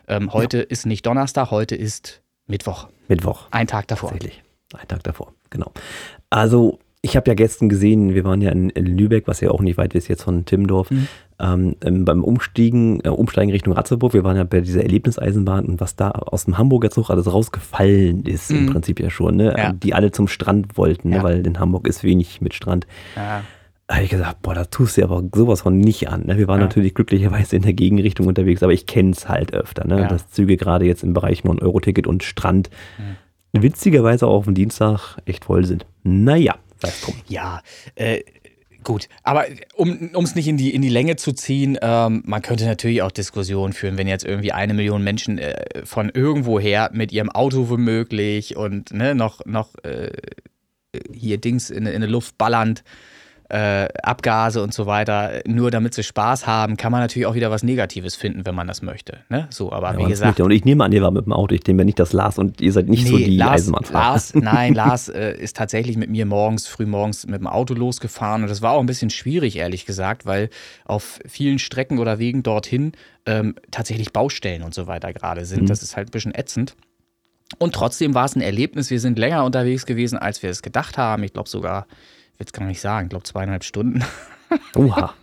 Ähm, heute ja. ist nicht Donnerstag, heute ist Mittwoch. Mittwoch. Ein Tag davor. Tatsächlich. Ein Tag davor, genau. Also ich habe ja gestern gesehen, wir waren ja in, Lübeck, was ja auch nicht weit ist jetzt von Timmendorf, mhm. ähm, ähm beim Umstiegen, äh, Umsteigen Richtung Ratzeburg. Wir waren ja bei dieser Erlebniseisenbahn und was da aus dem Hamburger Zug alles rausgefallen ist, mhm. im Prinzip ja schon, ne? Ja. Die alle zum Strand wollten, ne? ja. ne? weil in Hamburg ist wenig mit Strand. Ja. Da habe ich gesagt, boah, da tust du aber sowas von nicht an. Ne? Wir waren natürlich glücklicherweise in der Gegenrichtung unterwegs, aber ich kenne es halt öfter, ne? dass Züge gerade jetzt im Bereich 9-Euro-Ticket und Strand witzigerweise auch auf dem Dienstag echt voll sind. Naja. Ja, äh, Gut, aber um es nicht in die, in die Länge zu ziehen, ähm, man könnte natürlich auch Diskussionen führen, wenn jetzt irgendwie eine Million Menschen äh, von irgendwoher mit ihrem Auto womöglich und ne, noch, noch äh, hier Dings in, in die Luft ballernd äh, Abgase und so weiter, nur damit sie Spaß haben, kann man natürlich auch wieder was Negatives finden, wenn man das möchte. Ne? So, aber ja, wie gesagt. Und ich nehme an, ihr war mit dem Auto, ich nehme nicht das Lars und ihr seid nicht nee, so die Lars, Eisenbahnfahrer. Lars, nein, Lars äh, ist tatsächlich mit mir morgens, früh morgens mit dem Auto losgefahren und das war auch ein bisschen schwierig, ehrlich gesagt, weil auf vielen Strecken oder Wegen dorthin ähm, tatsächlich Baustellen und so weiter gerade sind. Mhm. Das ist halt ein bisschen ätzend. Und trotzdem war es ein Erlebnis. Wir sind länger unterwegs gewesen, als wir es gedacht haben. Ich glaube sogar, will es gar nicht sagen, ich glaube zweieinhalb Stunden. Oha.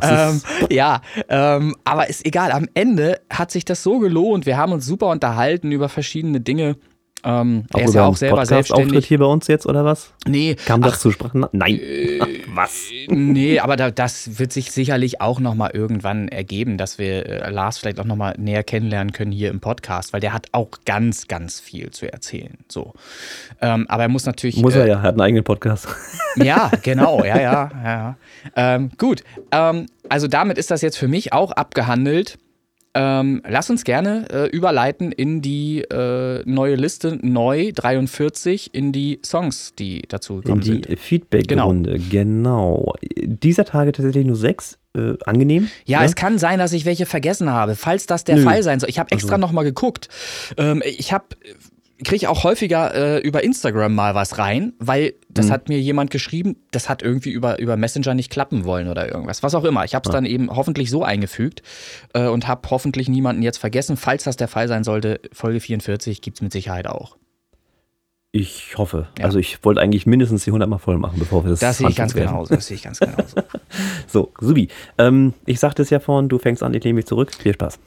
Ähm, ja, ähm, aber ist egal. Am Ende hat sich das so gelohnt. Wir haben uns super unterhalten über verschiedene Dinge. Ähm, Auch er ist ja auch selber Podcast-Auftritt selbstständig. hier bei uns jetzt oder was? Nee, Kam das zu Sprachen? Nein. was? nee, aber da, das wird sich sicherlich auch nochmal irgendwann ergeben, dass wir äh, Lars vielleicht auch nochmal näher kennenlernen können hier im Podcast, weil der hat auch ganz, ganz viel zu erzählen. So. Ähm, aber er muss natürlich. Muss äh, er ja, er hat einen eigenen Podcast. Ja, genau, ja, ja, ja. ja. Ähm, gut, ähm, also damit ist das jetzt für mich auch abgehandelt. Ähm, lass uns gerne äh, überleiten in die äh, neue Liste, neu 43, in die Songs, die dazu In gekommen die sind. Feedback-Runde, genau. Dieser Tage tatsächlich nur sechs. Äh, angenehm. Ja, ne? es kann sein, dass ich welche vergessen habe, falls das der Nö. Fall sein soll. Ich habe extra Also- noch mal geguckt. Ähm, ich habe kriege auch häufiger äh, über Instagram mal was rein, weil das Mhm. hat mir jemand geschrieben, das hat irgendwie über, über Messenger nicht klappen wollen oder irgendwas. Was auch immer. Ich habe es Ah. dann eben hoffentlich so eingefügt äh, und habe hoffentlich niemanden jetzt vergessen. Falls das der Fall sein sollte, Folge 44 gibt es mit Sicherheit auch. Ich hoffe. Ja. Also ich wollte eigentlich mindestens die 100 Mal voll machen, bevor wir das Das sehe ich ganz werden. genauso. Das sehe ich ganz genauso. So, Subi. Ähm, ich sagte es ja vorhin, du fängst an, ich nehme mich zurück. Viel Spaß.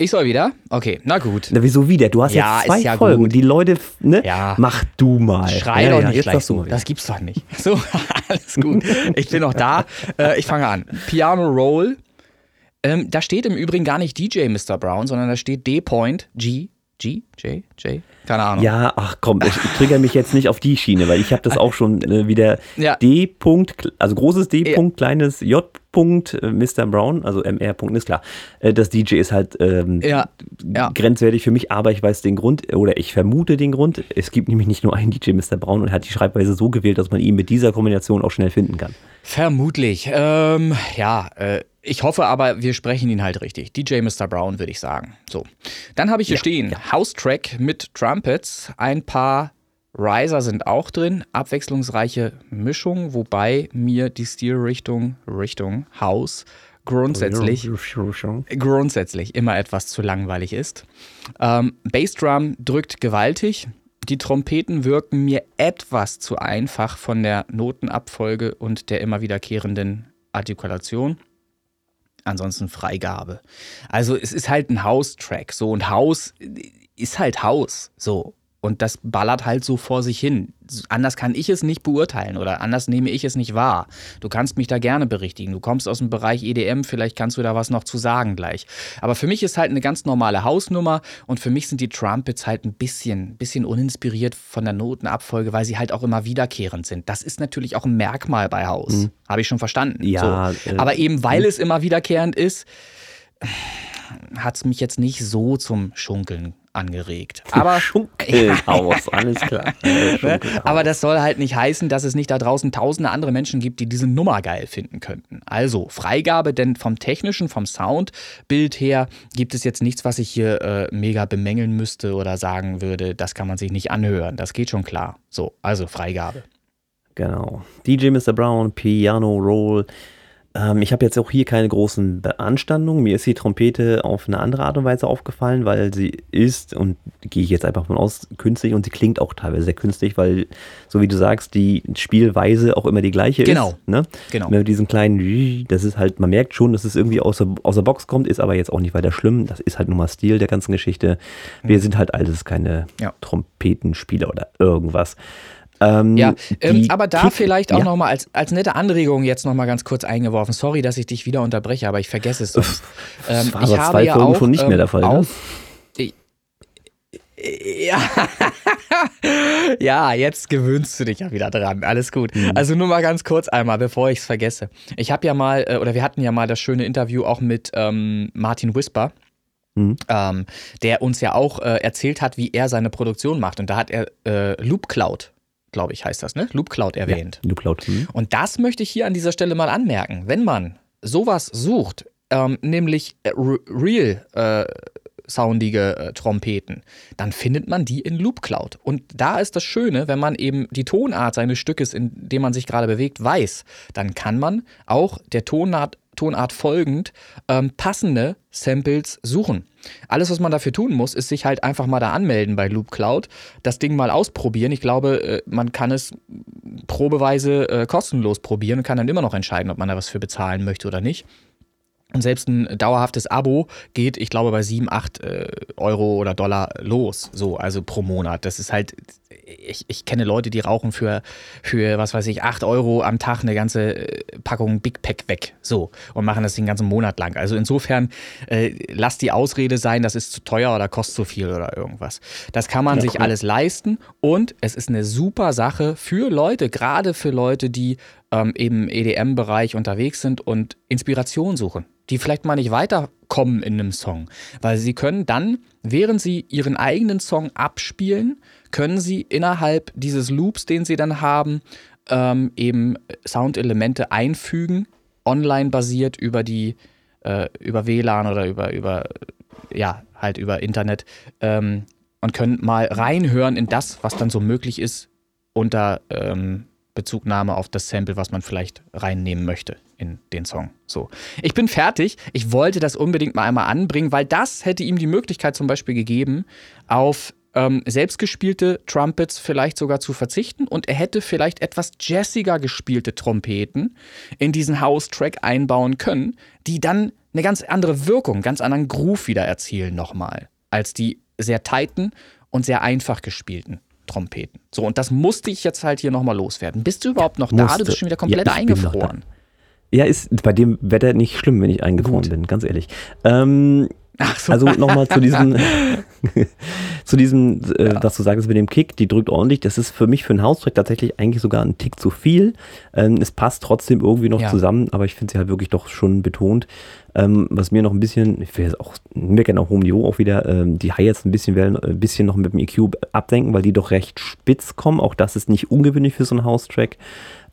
Ich soll wieder? Okay, na gut. Na, wieso wieder? Du hast Ja, jetzt zwei ja Folgen. gut. Die Leute, ne? Ja. Mach du mal. Schrei ja, doch ja, nicht gleich so. Das gibt's doch nicht. So, alles gut. Ich bin noch da. Äh, ich fange an. Piano Roll. Ähm, da steht im Übrigen gar nicht DJ Mr. Brown, sondern da steht D-Point G. G? J? J? Keine Ahnung. Ja, ach komm, ich, trigger mich jetzt nicht auf die Schiene, weil ich habe das auch schon äh, wieder Ja. D. -Punkt, also großes D. Ja. -Punkt, kleines J. -Punkt, äh, Mr. Brown, also MR. ist klar. Äh, Das DJ ist halt ähm, Ja, ja. grenzwertig für mich, aber ich weiß den Grund oder ich vermute den Grund. Es gibt nämlich nicht nur einen DJ Mr. Brown und er hat die Schreibweise so gewählt, dass man ihn mit dieser Kombination auch schnell finden kann. Vermutlich. Ähm, ja, äh, ich hoffe aber, wir sprechen ihn halt richtig. DJ Mr. Brown, würde ich sagen. So. Dann habe ich hier stehen House Track mit Trumpets. Ein paar Riser sind auch drin. Abwechslungsreiche Mischung, wobei mir die Stilrichtung Richtung House grundsätzlich grundsätzlich immer etwas zu langweilig ist. Ähm, Bassdrum drückt gewaltig. Die Trompeten wirken mir etwas zu einfach von der Notenabfolge und der immer wiederkehrenden Artikulation. Ansonsten Freigabe. Also es ist halt ein House-Track. So und House ist halt House. So. Und das ballert halt so vor sich hin. Anders kann ich es nicht beurteilen oder anders nehme ich es nicht wahr. Du kannst mich da gerne berichtigen. Du kommst aus dem Bereich EDM, vielleicht kannst du da was noch zu sagen gleich. Aber für mich ist halt eine ganz normale Hausnummer und für mich sind die Trumpets halt ein bisschen, bisschen uninspiriert von der Notenabfolge, weil sie halt auch immer wiederkehrend sind. Das ist natürlich auch ein Merkmal bei Haus. Habe ich schon verstanden. Ja, so. äh, Aber eben weil es immer wiederkehrend ist, hat es mich jetzt nicht so zum Schunkeln angeregt. Aber Schunkelhaus, alles klar. Ne? Aber das soll halt nicht heißen, dass es nicht da draußen tausende andere Menschen gibt, die diese Nummer geil finden könnten. Also Freigabe, denn vom technischen, vom Soundbild her gibt es jetzt nichts, was ich hier äh, mega bemängeln müsste oder sagen würde, das kann man sich nicht anhören. Das geht schon klar. So, also Freigabe. Genau. DJ Mr. Brown, Piano Roll. Ähm, ich habe jetzt auch hier keine großen Beanstandungen. Mir ist die Trompete auf eine andere Art und Weise aufgefallen, weil sie ist, und gehe ich jetzt einfach von aus, künstlich und sie klingt auch teilweise sehr künstlich, weil, so wie du sagst, die Spielweise auch immer die gleiche Genau. ist. Ne? Genau. Mit diesem kleinen, das ist halt, man merkt schon, dass es irgendwie aus der, aus der Box kommt, ist aber jetzt auch nicht weiter schlimm. Das ist halt nun mal Stil der ganzen Geschichte. Wir sind halt alles keine Ja. Trompetenspieler oder irgendwas. Ähm, Ja, ähm, aber da Kick- vielleicht auch ja. nochmal als, als nette Anregung jetzt nochmal ganz kurz eingeworfen. Sorry, dass ich dich wieder unterbreche, aber ich vergesse es sonst. Das Ähm, war ich habe zwei ja Folgen auch, schon nicht mehr ähm, der Fall. Ne? Auf, ja. ja, jetzt gewöhnst du dich ja wieder dran. Alles gut. Mhm. Also nur mal ganz kurz einmal, bevor ich es vergesse. Ich habe ja mal, äh, oder wir hatten ja mal das schöne Interview auch mit ähm, Martin Whisper. Mhm. Ähm, der uns ja auch äh, erzählt hat, wie er seine Produktion macht. Und da hat er äh, Loop Cloud, glaube ich, heißt das, ne? Loop Cloud erwähnt. Du Cloud. Hm. Und das möchte ich hier an dieser Stelle mal anmerken. Wenn man sowas sucht, ähm, nämlich äh, re- real äh, soundige äh, Trompeten, dann findet man die in Loop Cloud. Und da ist das Schöne, wenn man eben die Tonart seines Stückes, in dem man sich gerade bewegt, weiß, dann kann man auch der Tonart Sprachtonart folgend ähm, passende Samples suchen. Alles, was man dafür tun muss, ist sich halt einfach mal da anmelden bei Loop Cloud, das Ding mal ausprobieren. Ich glaube, äh, man kann es probeweise äh, kostenlos probieren und kann dann immer noch entscheiden, ob man da was für bezahlen möchte oder nicht. Und selbst ein dauerhaftes Abo geht, ich glaube, bei 7, 8 äh, Euro oder Dollar los, so, also pro Monat. Das ist halt, ich, ich kenne Leute, die rauchen für, für, was weiß ich, 8 Euro am Tag eine ganze äh, Packung Big Pack weg, so, und machen das den ganzen Monat lang. Also insofern, äh, lasst die Ausrede sein, das ist zu teuer oder kostet zu viel oder irgendwas. Das kann man ja, sich cool. alles leisten und es ist eine super Sache für Leute, gerade für Leute, die ähm, im EDM-Bereich unterwegs sind und Inspiration suchen die vielleicht mal nicht weiterkommen in einem Song. Weil sie können dann, während sie ihren eigenen Song abspielen, können sie innerhalb dieses Loops, den sie dann haben, ähm, eben Soundelemente einfügen, online basiert über die, äh, über WLAN oder über, über, ja, halt über Internet ähm, und können mal reinhören in das, was dann so möglich ist unter ähm, Bezugnahme auf das Sample, was man vielleicht reinnehmen möchte in den Song. So. Ich bin fertig. Ich wollte das unbedingt mal einmal anbringen, weil das hätte ihm die Möglichkeit zum Beispiel gegeben, auf ähm, selbstgespielte Trumpets vielleicht sogar zu verzichten und er hätte vielleicht etwas jazziger gespielte Trompeten in diesen House-Track einbauen können, die dann eine ganz andere Wirkung, ganz anderen Groove wieder erzielen nochmal, als die sehr tighten und sehr einfach gespielten Trompeten. So, und das musste ich jetzt halt hier nochmal loswerden. Bist du überhaupt noch musste. da? Du bist schon wieder komplett ja, eingefroren. Ja, ist bei dem Wetter nicht schlimm, wenn ich eingefroren Gut. bin, ganz ehrlich. Ähm, Ach so. Also nochmal zu diesem, zu diesem, äh, ja. was du sagst mit dem Kick, die drückt ordentlich. Das ist für mich für einen Haustrack tatsächlich eigentlich sogar ein Tick zu viel. Ähm, es passt trotzdem irgendwie noch ja. zusammen, aber ich finde sie halt wirklich doch schon betont. Ähm, was mir noch ein bisschen, ich will jetzt auch, wir kennen auch hohem Niveau auch wieder, ähm, die Hi-Hats ein bisschen, werden, ein bisschen noch mit dem EQ abdenken, weil die doch recht spitz kommen. Auch das ist nicht ungewöhnlich für so einen Haustrack.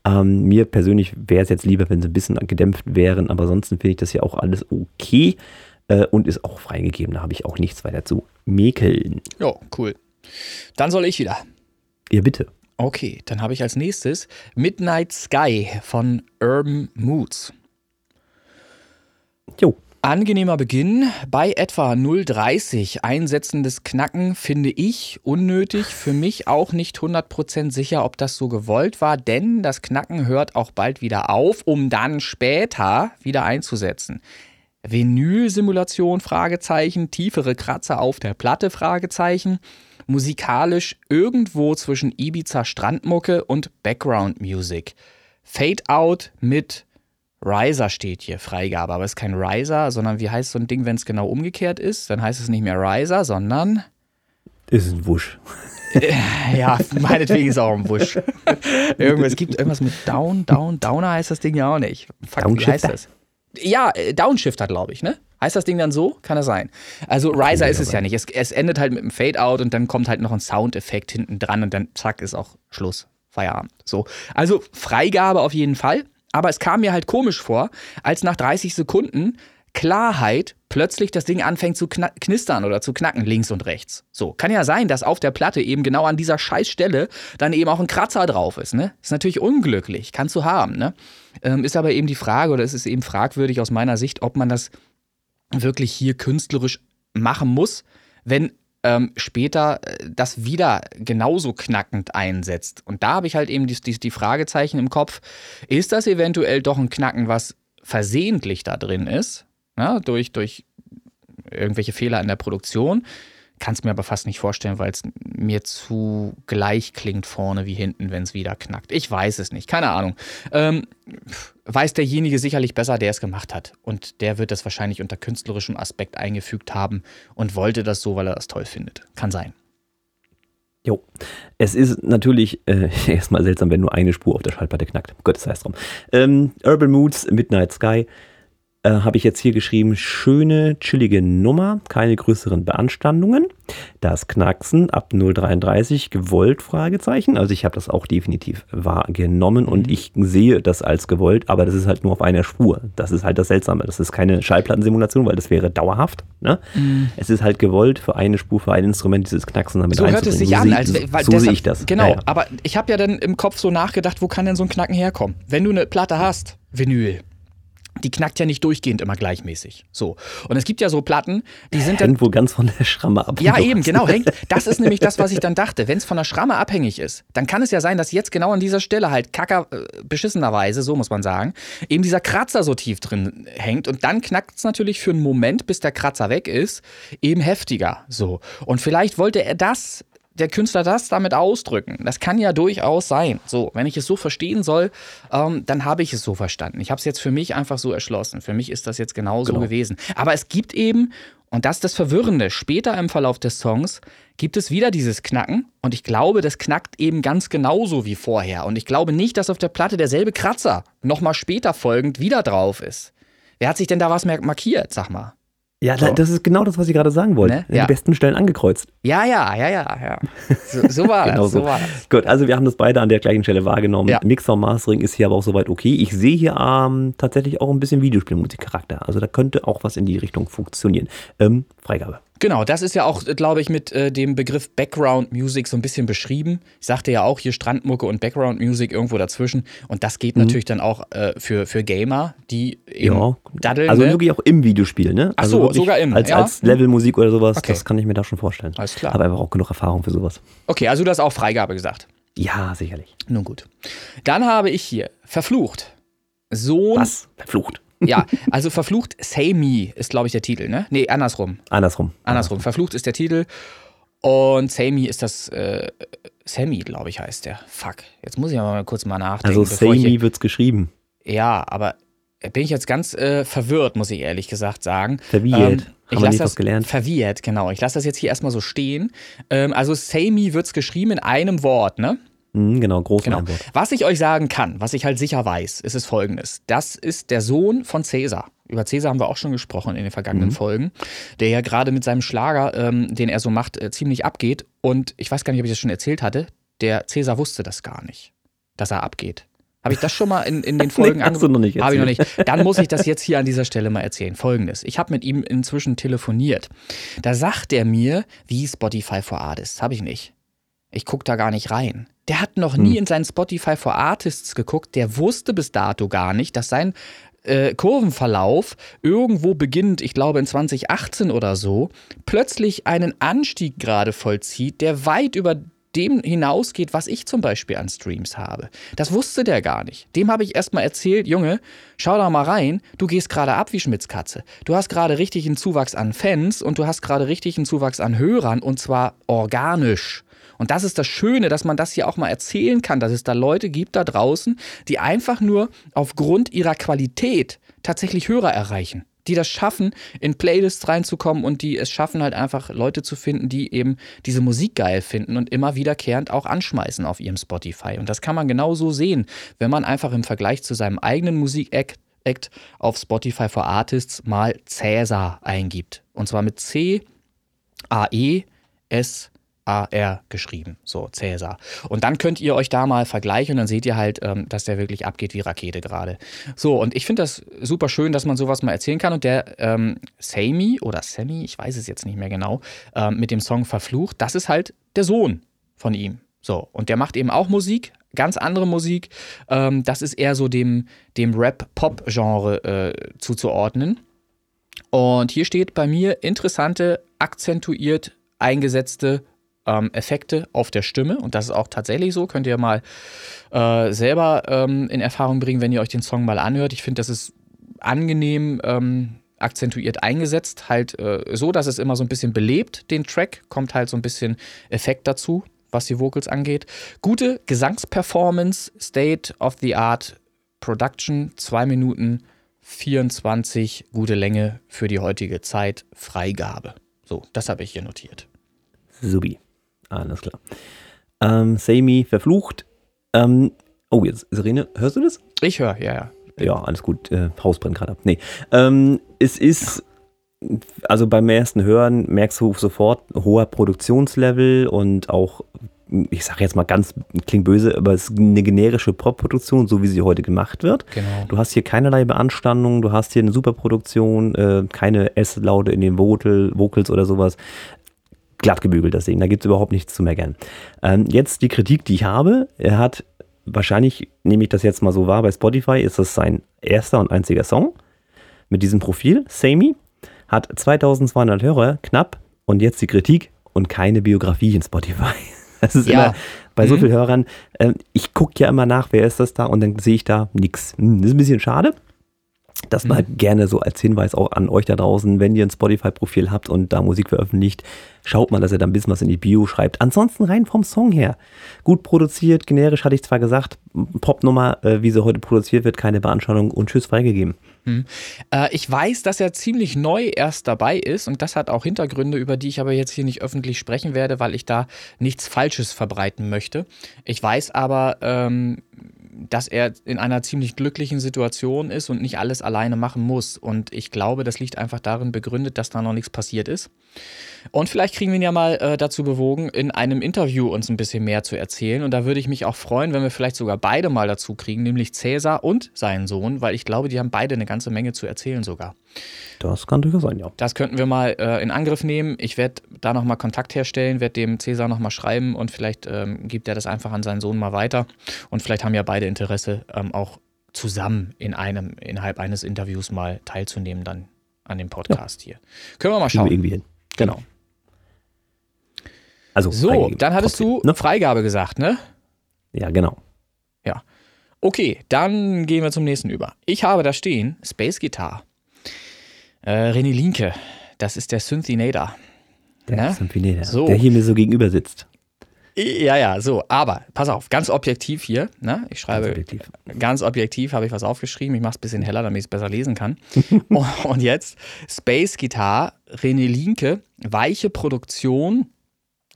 Ähm, mir persönlich wäre es jetzt lieber, wenn sie ein bisschen gedämpft wären, aber ansonsten finde ich das ja auch alles okay äh, und ist auch freigegeben. Da habe ich auch nichts weiter zu mäkeln. Ja, cool. Dann soll ich wieder. Ja, bitte. Okay, dann habe ich als nächstes Midnight Sky von Urban Moods. Jo. Angenehmer Beginn. Bei etwa 0,30 einsetzendes Knacken finde ich unnötig. Für mich auch nicht 100% sicher, ob das so gewollt war, denn das Knacken hört auch bald wieder auf, um dann später wieder einzusetzen. Vinyl-Simulation, Fragezeichen, tiefere Kratzer auf der Platte, Fragezeichen, musikalisch irgendwo zwischen Ibiza Strandmucke und Background Music. Fade Out mit Riser steht hier, Freigabe, aber es ist kein Riser, sondern wie heißt so ein Ding, wenn es genau umgekehrt ist? Dann heißt es nicht mehr Riser, sondern. Ist ein Wusch. ja, meinetwegen ist auch ein Wusch. irgendwas gibt irgendwas mit Down, Down, Downer heißt das Ding ja auch nicht. Fuck, wie heißt das? Ja, äh, Downshifter, glaube ich, ne? Heißt das Ding dann so? Kann das sein? Also Riser okay, ist es ja nicht. Es, es, endet halt mit einem Fade-Out und dann kommt halt noch ein Soundeffekt hinten dran und dann zack ist auch Schluss. Feierabend. So. Also Freigabe auf jeden Fall. Aber es kam mir halt komisch vor, als nach 30 Sekunden Klarheit plötzlich das Ding anfängt zu knistern oder zu knacken links und rechts. So, kann ja sein, dass auf der Platte eben genau an dieser Scheißstelle dann eben auch ein Kratzer drauf ist, ne? Ist natürlich unglücklich, kannst du haben, ne? Ähm, ist aber eben die Frage, oder es ist eben fragwürdig aus meiner Sicht, ob man das wirklich hier künstlerisch machen muss, wenn ähm, später äh, das wieder genauso knackend einsetzt. Und da habe ich halt eben die, die, die Fragezeichen im Kopf, ist das eventuell doch ein Knacken, was versehentlich da drin ist, ja, durch, durch irgendwelche Fehler in der Produktion? Kann es mir aber fast nicht vorstellen, weil es mir zu gleich klingt vorne wie hinten, wenn es wieder knackt. Ich weiß es nicht, keine Ahnung. Ähm, weiß derjenige sicherlich besser, der es gemacht hat. Und der wird das wahrscheinlich unter künstlerischem Aspekt eingefügt haben und wollte das so, weil er das toll findet. Kann sein. Jo, es ist natürlich äh, erstmal seltsam, wenn nur eine Spur auf der Schallplatte knackt. Gottes sei es drum. Ähm, Urban Moods, Midnight Sky äh, habe ich jetzt hier geschrieben, schöne, chillige Nummer, keine größeren Beanstandungen. Das Knacksen ab 0,33 gewollt, Fragezeichen. Also ich habe das auch definitiv wahrgenommen mhm. und ich sehe das als gewollt, aber das ist halt nur auf einer Spur. Das ist halt das Seltsame. Das ist keine Schallplattensimulation, weil das wäre dauerhaft. Ne? Mhm. Es ist halt gewollt für eine Spur, für ein Instrument dieses Knacksen damit So hört es sich so an. Als, weil so sehe ich das. Genau, ja, ja. aber ich habe ja dann im Kopf so nachgedacht, wo kann denn so ein Knacken herkommen? Wenn du eine Platte hast, Vinyl, die knackt ja nicht durchgehend immer gleichmäßig. So. Und es gibt ja so Platten, die sind dann. Wohl ganz von der Schramme ab. Ja, eben, genau. Hängt. Das ist nämlich das, was ich dann dachte. Wenn es von der Schramme abhängig ist, dann kann es ja sein, dass jetzt genau an dieser Stelle halt kacker, äh, beschissenerweise, so muss man sagen, eben dieser Kratzer so tief drin hängt. Und dann knackt es natürlich für einen Moment, bis der Kratzer weg ist, eben heftiger. So. Und vielleicht wollte er das der Künstler das damit ausdrücken. Das kann ja durchaus sein. So, wenn ich es so verstehen soll, ähm, dann habe ich es so verstanden. Ich habe es jetzt für mich einfach so erschlossen. Für mich ist das jetzt genauso genau. gewesen. Aber es gibt eben, und das ist das Verwirrende, später im Verlauf des Songs gibt es wieder dieses Knacken. Und ich glaube, das knackt eben ganz genauso wie vorher. Und ich glaube nicht, dass auf der Platte derselbe Kratzer nochmal später folgend wieder drauf ist. Wer hat sich denn da was markiert, sag mal? Ja, so. das ist genau das, was ich gerade sagen wollte. Ne? Ja. Die besten Stellen angekreuzt. Ja, ja, ja, ja, ja. So, so war genau das. So. war das. Gut, also wir haben das beide an der gleichen Stelle wahrgenommen. Ja. Mixer und Mastering ist hier aber auch soweit okay. Ich sehe hier ähm, tatsächlich auch ein bisschen Videospielmusikcharakter. Also da könnte auch was in die Richtung funktionieren. Ähm, Freigabe. Genau, das ist ja auch, glaube ich, mit äh, dem Begriff Background Music so ein bisschen beschrieben. Ich sagte ja auch hier Strandmucke und Background Music irgendwo dazwischen. Und das geht mhm. natürlich dann auch äh, für, für Gamer, die eben ja. daddeln. Also ne? wirklich auch im Videospiel, ne? Ach so, also sogar im. Als, ja? als Levelmusik oder sowas, okay. das kann ich mir da schon vorstellen. Alles klar. Aber einfach auch genug Erfahrung für sowas. Okay, also du hast auch Freigabe gesagt. Ja, sicherlich. Nun gut. Dann habe ich hier Verflucht. Sohn. Was? Verflucht. Ja, also verflucht Say Me ist, glaube ich, der Titel, ne? Nee, andersrum. Andersrum. Andersrum. Verflucht ist der Titel. Und Say Me ist das, äh, Sammy, glaube ich, heißt der. Fuck. Jetzt muss ich aber mal kurz mal nachdenken. Also Say Me wird's geschrieben. Ja, aber bin ich jetzt ganz äh, verwirrt, muss ich ehrlich gesagt sagen. Verwirrt. Ähm, ich lasse das gelernt. Verwirrt, genau. Ich lasse das jetzt hier erstmal so stehen. Ähm, also Say Me wird's geschrieben in einem Wort, ne? Mhm, genau, groß genau. Was ich euch sagen kann, was ich halt sicher weiß, ist es folgendes. Das ist der Sohn von Cäsar. Über Cäsar haben wir auch schon gesprochen in den vergangenen mhm. Folgen, der ja gerade mit seinem Schlager, ähm, den er so macht, äh, ziemlich abgeht. Und ich weiß gar nicht, ob ich das schon erzählt hatte, der Cäsar wusste das gar nicht, dass er abgeht. Habe ich das schon mal in, in den Folgen nee, Habe ich noch nicht. Dann muss ich das jetzt hier an dieser Stelle mal erzählen. Folgendes. Ich habe mit ihm inzwischen telefoniert. Da sagt er mir, wie Spotify for Artists. Habe ich nicht. Ich gucke da gar nicht rein. Der hat noch nie hm. in seinen Spotify for Artists geguckt. Der wusste bis dato gar nicht, dass sein äh, Kurvenverlauf irgendwo beginnt, ich glaube in 2018 oder so, plötzlich einen Anstieg gerade vollzieht, der weit über dem hinausgeht, was ich zum Beispiel an Streams habe. Das wusste der gar nicht. Dem habe ich erstmal erzählt, Junge, schau da mal rein, du gehst gerade ab wie Schmitzkatze. Du hast gerade richtig einen Zuwachs an Fans und du hast gerade richtig einen Zuwachs an Hörern und zwar organisch. Und das ist das Schöne, dass man das hier auch mal erzählen kann, dass es da Leute gibt da draußen, die einfach nur aufgrund ihrer Qualität tatsächlich Hörer erreichen. Die das schaffen, in Playlists reinzukommen und die es schaffen, halt einfach Leute zu finden, die eben diese Musik geil finden und immer wiederkehrend auch anschmeißen auf ihrem Spotify. Und das kann man genauso sehen, wenn man einfach im Vergleich zu seinem eigenen Musik-Act auf Spotify for Artists mal Cäsar eingibt. Und zwar mit C, A, E, S, A-R geschrieben, so Cäsar. Und dann könnt ihr euch da mal vergleichen und dann seht ihr halt, ähm, dass der wirklich abgeht wie Rakete gerade. So, und ich finde das super schön, dass man sowas mal erzählen kann. Und der ähm, Sammy oder Sammy, ich weiß es jetzt nicht mehr genau, ähm, mit dem Song Verflucht, das ist halt der Sohn von ihm. So, und der macht eben auch Musik, ganz andere Musik. Ähm, das ist eher so dem, dem Rap-Pop-Genre äh, zuzuordnen. Und hier steht bei mir interessante, akzentuiert eingesetzte ähm, Effekte auf der Stimme. Und das ist auch tatsächlich so. Könnt ihr mal äh, selber ähm, in Erfahrung bringen, wenn ihr euch den Song mal anhört. Ich finde, das ist angenehm ähm, akzentuiert eingesetzt. Halt äh, so, dass es immer so ein bisschen belebt, den Track. Kommt halt so ein bisschen Effekt dazu, was die Vocals angeht. Gute Gesangsperformance, State of the Art Production, 2 Minuten 24, gute Länge für die heutige Zeit, Freigabe. So, das habe ich hier notiert. Subi. Alles klar. Ähm, Sammy verflucht. Ähm, oh, jetzt, Serene, hörst du das? Ich höre, ja, ja. Ja, alles gut. Äh, Haus brennt gerade ab. Nee. Ähm, es ist, also beim ersten Hören merkst du sofort hoher Produktionslevel und auch, ich sage jetzt mal ganz, klingt böse, aber es ist eine generische Pop-Produktion, so wie sie heute gemacht wird. Genau. Du hast hier keinerlei Beanstandung, du hast hier eine super Produktion, äh, keine S-Laute in den Vocal, Vocals oder sowas glatt gebügelt, das Ding. Da gibt es überhaupt nichts zu meckern. Ähm, jetzt die Kritik, die ich habe. Er hat wahrscheinlich, nehme ich das jetzt mal so wahr, bei Spotify ist das sein erster und einziger Song. mit diesem Profil, Samey, hat 2200 Hörer, knapp, und jetzt die Kritik und keine Biografie in Spotify. Das ist Ja. immer bei so Mhm. vielen Hörern. Ähm, ich gucke ja immer nach, wer ist das da, und dann sehe ich da nichts. Hm, Das ist ein bisschen schade. Das mal Mhm. gerne so als Hinweis auch an euch da draußen, wenn ihr ein Spotify-Profil habt und da Musik veröffentlicht, schaut mal, dass ihr da ein bisschen was in die Bio schreibt. Ansonsten rein vom Song her. Gut produziert, generisch hatte ich zwar gesagt, Popnummer, äh, wie sie heute produziert wird, keine Beanstandung und Tschüss freigegeben. Äh, ich weiß, dass er ziemlich neu erst dabei ist und das hat auch Hintergründe, über die ich aber jetzt hier nicht öffentlich sprechen werde, weil ich da nichts Falsches verbreiten möchte. Ich weiß aber, ähm, dass er in einer ziemlich glücklichen Situation ist und nicht alles alleine machen muss. Und ich glaube, das liegt einfach darin begründet, dass da noch nichts passiert ist. Und vielleicht kriegen wir ihn ja mal äh, dazu bewogen, in einem Interview uns ein bisschen mehr zu erzählen. Und da würde ich mich auch freuen, wenn wir vielleicht sogar beide mal dazu kriegen, nämlich Cäsar und seinen Sohn, weil ich glaube, die haben beide eine ganze Menge zu erzählen sogar. Das kann durchaus sein, ja. Das könnten wir mal äh, in Angriff nehmen. Ich werde da nochmal Kontakt herstellen, werde dem Cäsar nochmal schreiben und vielleicht ähm, gibt er das einfach an seinen Sohn mal weiter. Und vielleicht haben ja beide Interesse, ähm, auch zusammen in einem, innerhalb eines Interviews mal teilzunehmen dann an dem Podcast hier. Können wir mal schauen. irgendwie hin. Genau. Also, So, dann hattest Trotzdem, du Ne? Freigabe gesagt, ne? Ja, genau. Okay, dann gehen wir zum nächsten über. Ich habe da stehen Space Guitar. Äh, René Linke, das ist der Synthinator. Der Ne? Symphonieter, So. der hier mir so gegenüber sitzt. Ja, ja, so, aber pass auf, ganz objektiv hier. Ne? Ich Ganz schreibe objektiv. ganz objektiv, habe ich was aufgeschrieben. Ich mache es ein bisschen heller, damit ich es besser lesen kann. Und jetzt Space Guitar, René Linke, weiche Produktion,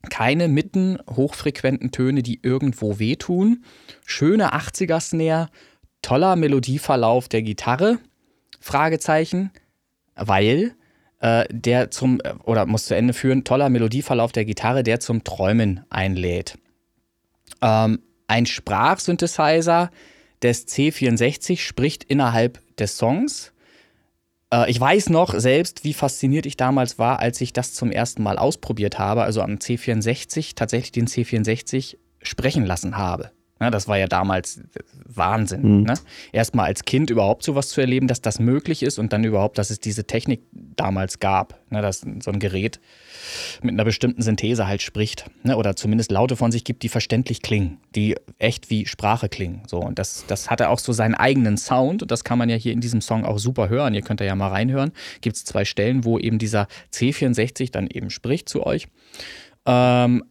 keine mitten hochfrequenten Töne, die irgendwo wehtun, schöne 80er Snare, toller Melodieverlauf der Gitarre, Fragezeichen, weil äh, der zum, oder muss zu Ende führen, toller Melodieverlauf der Gitarre, der zum Träumen einlädt. Ähm, ein Sprachsynthesizer des C64 spricht innerhalb des Songs. Äh, ich weiß noch selbst, wie fasziniert ich damals war, als ich das zum ersten Mal ausprobiert habe, also am C64 tatsächlich den C64 sprechen lassen habe. Ja, das war ja damals Wahnsinn. Ne? Erstmal als Kind überhaupt sowas zu erleben, dass das möglich ist und dann überhaupt, dass es diese Technik damals gab, ne? dass so ein Gerät mit einer bestimmten Synthese halt spricht ne? oder zumindest Laute von sich gibt, die verständlich klingen, die echt wie Sprache klingen. So und das, das hatte auch so seinen eigenen Sound und das kann man ja hier in diesem Song auch super hören. Ihr könnt da ja mal reinhören. Gibt es zwei Stellen, wo eben dieser C64 dann eben spricht zu euch. Ähm,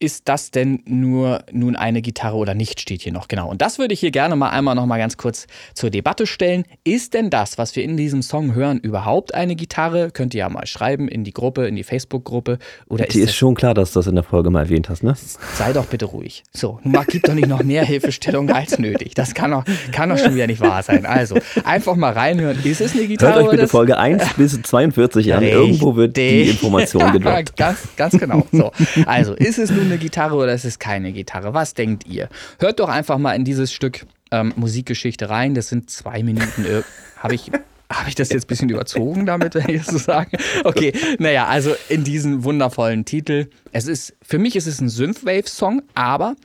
ist das denn nur nun eine Gitarre oder nicht, steht hier noch genau. Und das würde ich hier gerne mal einmal noch mal ganz kurz zur Debatte stellen. Ist denn das, was wir in diesem Song hören, überhaupt eine Gitarre? Könnt ihr ja mal schreiben in die Gruppe, in die Facebook-Gruppe. Oder Die ist ist schon klar, dass du das in der Folge mal erwähnt hast, ne? sei doch bitte ruhig. So, nun mal, gib doch nicht noch mehr Hilfestellung als nötig. Das kann doch, kann doch schon wieder nicht wahr sein. Also, einfach mal reinhören. Ist es eine Gitarre Hört euch bitte Folge 1 bis 42 an. Irgendwo wird die Richtig. Information gedroppt. ganz, ganz genau. So. Also, ist es nun eine Gitarre oder ist es keine Gitarre? Was denkt ihr? Hört doch einfach mal in dieses Stück ähm, Musikgeschichte rein. Das sind zwei Minuten. Äh, Habe ich. Habe ich das jetzt ein bisschen überzogen damit, wenn ich das so sage? Okay, naja, also in diesen wundervollen Titel. Es ist, für mich ist es ein Synthwave-Song, aber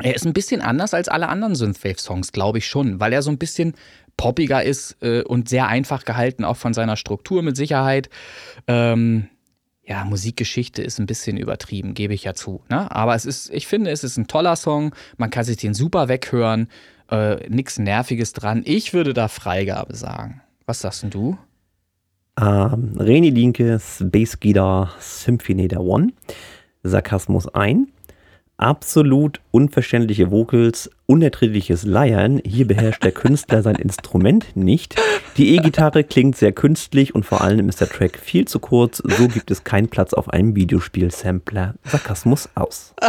er ist ein bisschen anders als alle anderen Synthwave-Songs, glaube ich schon, weil er so ein bisschen poppiger ist äh, und sehr einfach gehalten, auch von seiner Struktur mit Sicherheit. Ähm, ja, Musikgeschichte ist ein bisschen übertrieben, gebe ich ja zu. Ne? Aber es ist, ich finde, es ist ein toller Song. Man kann sich den super weghören. Äh, Nichts Nerviges dran. Ich würde da Freigabe sagen. Was sagst denn du? Ähm, Reni Linke, Space Guitar, Symphonator One, Sarkasmus ein. Absolut unverständliche Vocals, unerträgliches Leiern. Hier beherrscht der Künstler sein Instrument nicht. Die E-Gitarre klingt sehr künstlich und vor allem ist der Track viel zu kurz. So gibt es keinen Platz auf einem Videospiel-Sampler. Sarkasmus aus.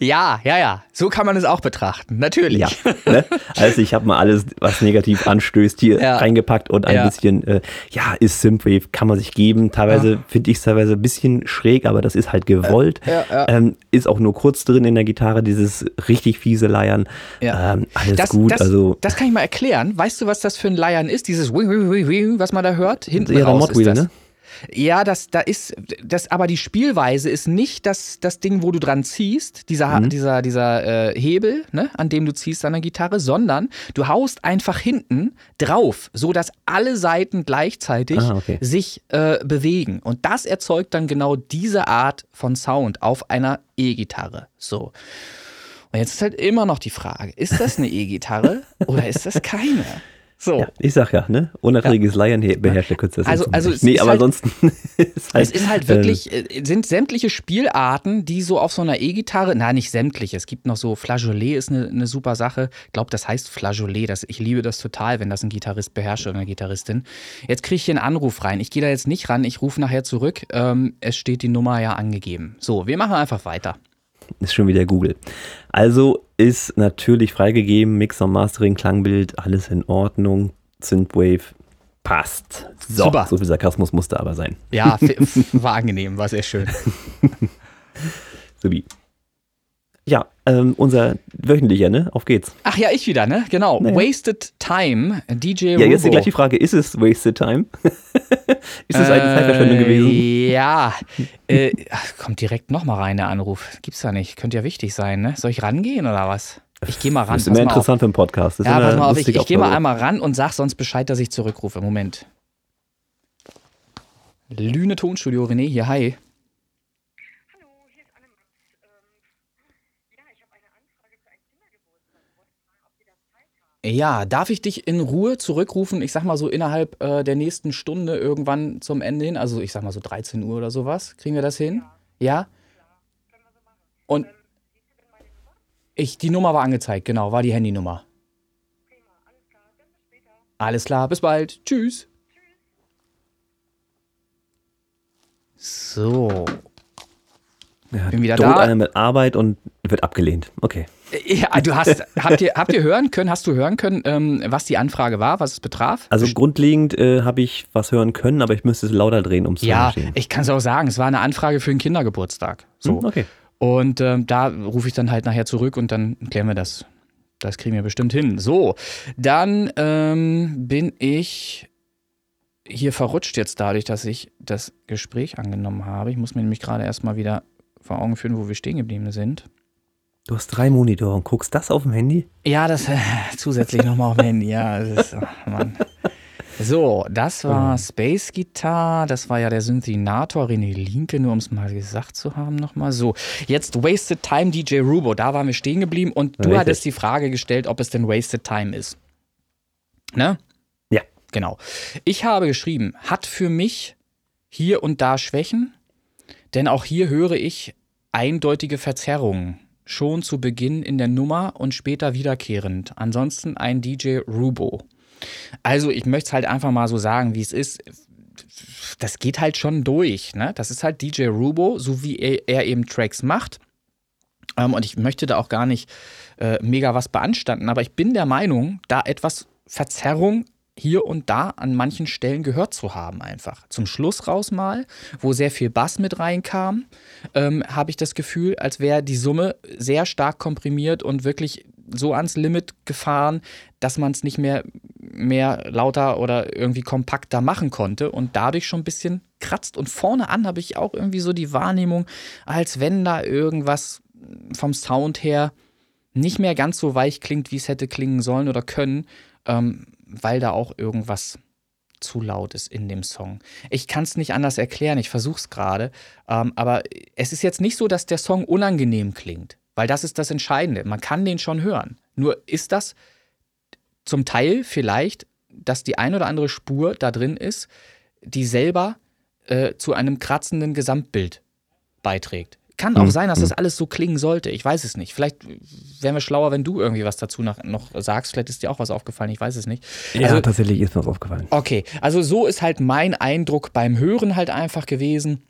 Ja, ja, ja. So kann man es auch betrachten. Natürlich. Ja, ne? also ich habe mal alles, was negativ anstößt, hier Ja. reingepackt und ein Ja. bisschen, äh, ja, ist Synthwave, kann man sich geben. Teilweise finde ich es teilweise ein bisschen schräg, aber das ist halt gewollt. Ähm, ist auch nur kurz drin in der Gitarre, dieses richtig fiese Leiern. Ja. Ähm, alles Das, gut, das, also das kann ich mal erklären. Weißt du, was das für ein Leiern ist? Dieses Wing, Wing, Wing, Wing, was man da hört? Hinten ja, raus ist das. ne? Ja, das, da ist, das, aber die Spielweise ist nicht das, das Ding, wo du dran ziehst, dieser, Mhm. dieser, dieser äh, Hebel, ne, an dem du ziehst an der Gitarre, sondern du haust einfach hinten drauf, so dass alle Seiten gleichzeitig Ah, okay. sich äh, bewegen. Und das erzeugt dann genau diese Art von Sound auf einer E-Gitarre. So. Und jetzt ist halt immer noch die Frage, ist das eine E-Gitarre oder ist das keine? So. Ja, ich sag ja, ne? Unerträgliches Laien he- beherrscht der Künstler. Also- also es nee, ist aber halt- ansonsten ist Es ist halt äh, wirklich, äh, sind sämtliche Spielarten, die so auf so einer E-Gitarre, nein, nicht sämtliche, es gibt noch so, Flageolet ist eine, eine super Sache. Ich glaube, das heißt Flageolet. Das, ich liebe das total, wenn das ein Gitarrist beherrscht oder eine Gitarristin. Jetzt kriege ich hier einen Anruf rein. Ich gehe da jetzt nicht ran, ich rufe nachher zurück. Ähm, es steht die Nummer ja angegeben. So, wir machen einfach weiter. Ist schon wieder Google. Also ist natürlich freigegeben, Mixer, Mastering, Klangbild, alles in Ordnung. Synthwave passt. So, Super. so viel Sarkasmus musste aber sein. Ja, war angenehm, war sehr schön. Wie. Ja, ähm, unser wöchentlicher, ne? Auf geht's. Ach ja, ich wieder, ne? Genau. Naja. Wasted Time, DJ Ja, jetzt Rubo. gleich die Frage, ist es Wasted Time? ist es eine Äh, Zeitverschwendung gewesen? Ja. äh, kommt direkt nochmal rein, der Anruf. Gibt's ja nicht. Könnte ja wichtig sein, ne? Soll ich rangehen oder was? Ich gehe mal ran. Das ist immer interessant für einen Podcast. Das Ja, pass mal auf, ich, ich gehe mal einmal ran und sag sonst Bescheid, dass ich zurückrufe. Moment. Lüne Tonstudio, René hier, hi. Hallo, hier ist Annemax. Ähm, ja, ich habe eine Anfrage für einen Kindergeburtstag. Ich wollte fragen, ob Sie da Zeit haben. Ja, darf ich dich in Ruhe zurückrufen? Ich sag mal so innerhalb äh, der nächsten Stunde irgendwann zum Ende hin. Also ich sag mal so 13 Uhr oder sowas. Kriegen wir das hin? Ja? Und ich, die Nummer war angezeigt, genau, war die Handynummer. Alles klar, bis bald. Tschüss. So. Ja, bin wieder droht da. einer mit Arbeit und wird abgelehnt. Okay. Ja, du hast, habt ihr, habt ihr hören können, hast du hören können, ähm, was die Anfrage war, was es betraf? Also grundlegend äh, habe ich was hören können, aber ich müsste es lauter drehen, um es ja, zu verstehen. ich kann es auch sagen, es war eine Anfrage für einen Kindergeburtstag. So. Hm, okay. Und ähm, da rufe ich dann halt nachher zurück und dann klären wir das. Das kriegen wir bestimmt hin. So, dann ähm, bin ich hier verrutscht jetzt dadurch, dass ich das Gespräch angenommen habe. Ich muss mir nämlich gerade erstmal wieder vor Augen führen, wo wir stehen geblieben sind. Du hast drei Monitore und guckst das auf dem Handy? Ja, das äh, zusätzlich nochmal auf dem Handy. Ja, das ist, oh Mann. So, das war Space Guitar, das war ja der Synthinator René Linke, nur um es mal gesagt zu haben nochmal. So, jetzt Wasted Time DJ Rubo, da waren wir stehen geblieben und du Richtig. hattest die Frage gestellt, ob es denn Wasted Time ist. Ne? Ja. Genau. Ich habe geschrieben, hat für mich hier und da Schwächen, denn auch hier höre ich eindeutige Verzerrungen. Schon zu Beginn in der Nummer und später wiederkehrend. Ansonsten ein DJ Rubo. Also, ich möchte es halt einfach mal so sagen, wie es ist. Das geht halt schon durch. Ne? Das ist halt DJ Rubo, so wie er, er eben Tracks macht. Ähm, und ich möchte da auch gar nicht äh, mega was beanstanden, aber ich bin der Meinung, da etwas Verzerrung hier und da an manchen Stellen gehört zu haben, einfach. Zum Schluss raus mal, wo sehr viel Bass mit reinkam, ähm, habe ich das Gefühl, als wäre die Summe sehr stark komprimiert und wirklich so ans Limit gefahren, dass man es nicht mehr, mehr lauter oder irgendwie kompakter machen konnte und dadurch schon ein bisschen kratzt. Und vorne an habe ich auch irgendwie so die Wahrnehmung, als wenn da irgendwas vom Sound her nicht mehr ganz so weich klingt, wie es hätte klingen sollen oder können, ähm, weil da auch irgendwas zu laut ist in dem Song. Ich kann es nicht anders erklären, ich versuche es gerade, ähm, aber es ist jetzt nicht so, dass der Song unangenehm klingt, weil das ist das Entscheidende. Man kann den schon hören. Nur ist das zum Teil vielleicht, dass die ein oder andere Spur da drin ist, die selber äh, zu einem kratzenden Gesamtbild beiträgt. Kann auch Mhm. sein, dass das alles so klingen sollte. Ich weiß es nicht. Vielleicht wären wir schlauer, wenn du irgendwie was dazu noch, noch sagst. Vielleicht ist dir auch was aufgefallen. Ich weiß es nicht. Ja, Also- tatsächlich ist mir was aufgefallen. Okay, also so ist halt mein Eindruck beim Hören halt einfach gewesen.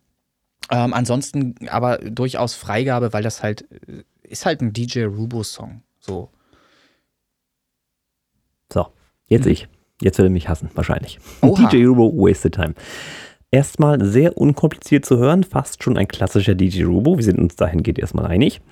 Ähm, ansonsten aber durchaus Freigabe, weil das halt äh, ist halt ein DJ Rubo-Song. So. So, jetzt ich. Jetzt wird er mich hassen, wahrscheinlich. Oha. DJ Rubo, Wasted Time. Erstmal sehr unkompliziert zu hören, fast schon ein klassischer DJ Rubo. Wir sind uns dahingehend erstmal einig.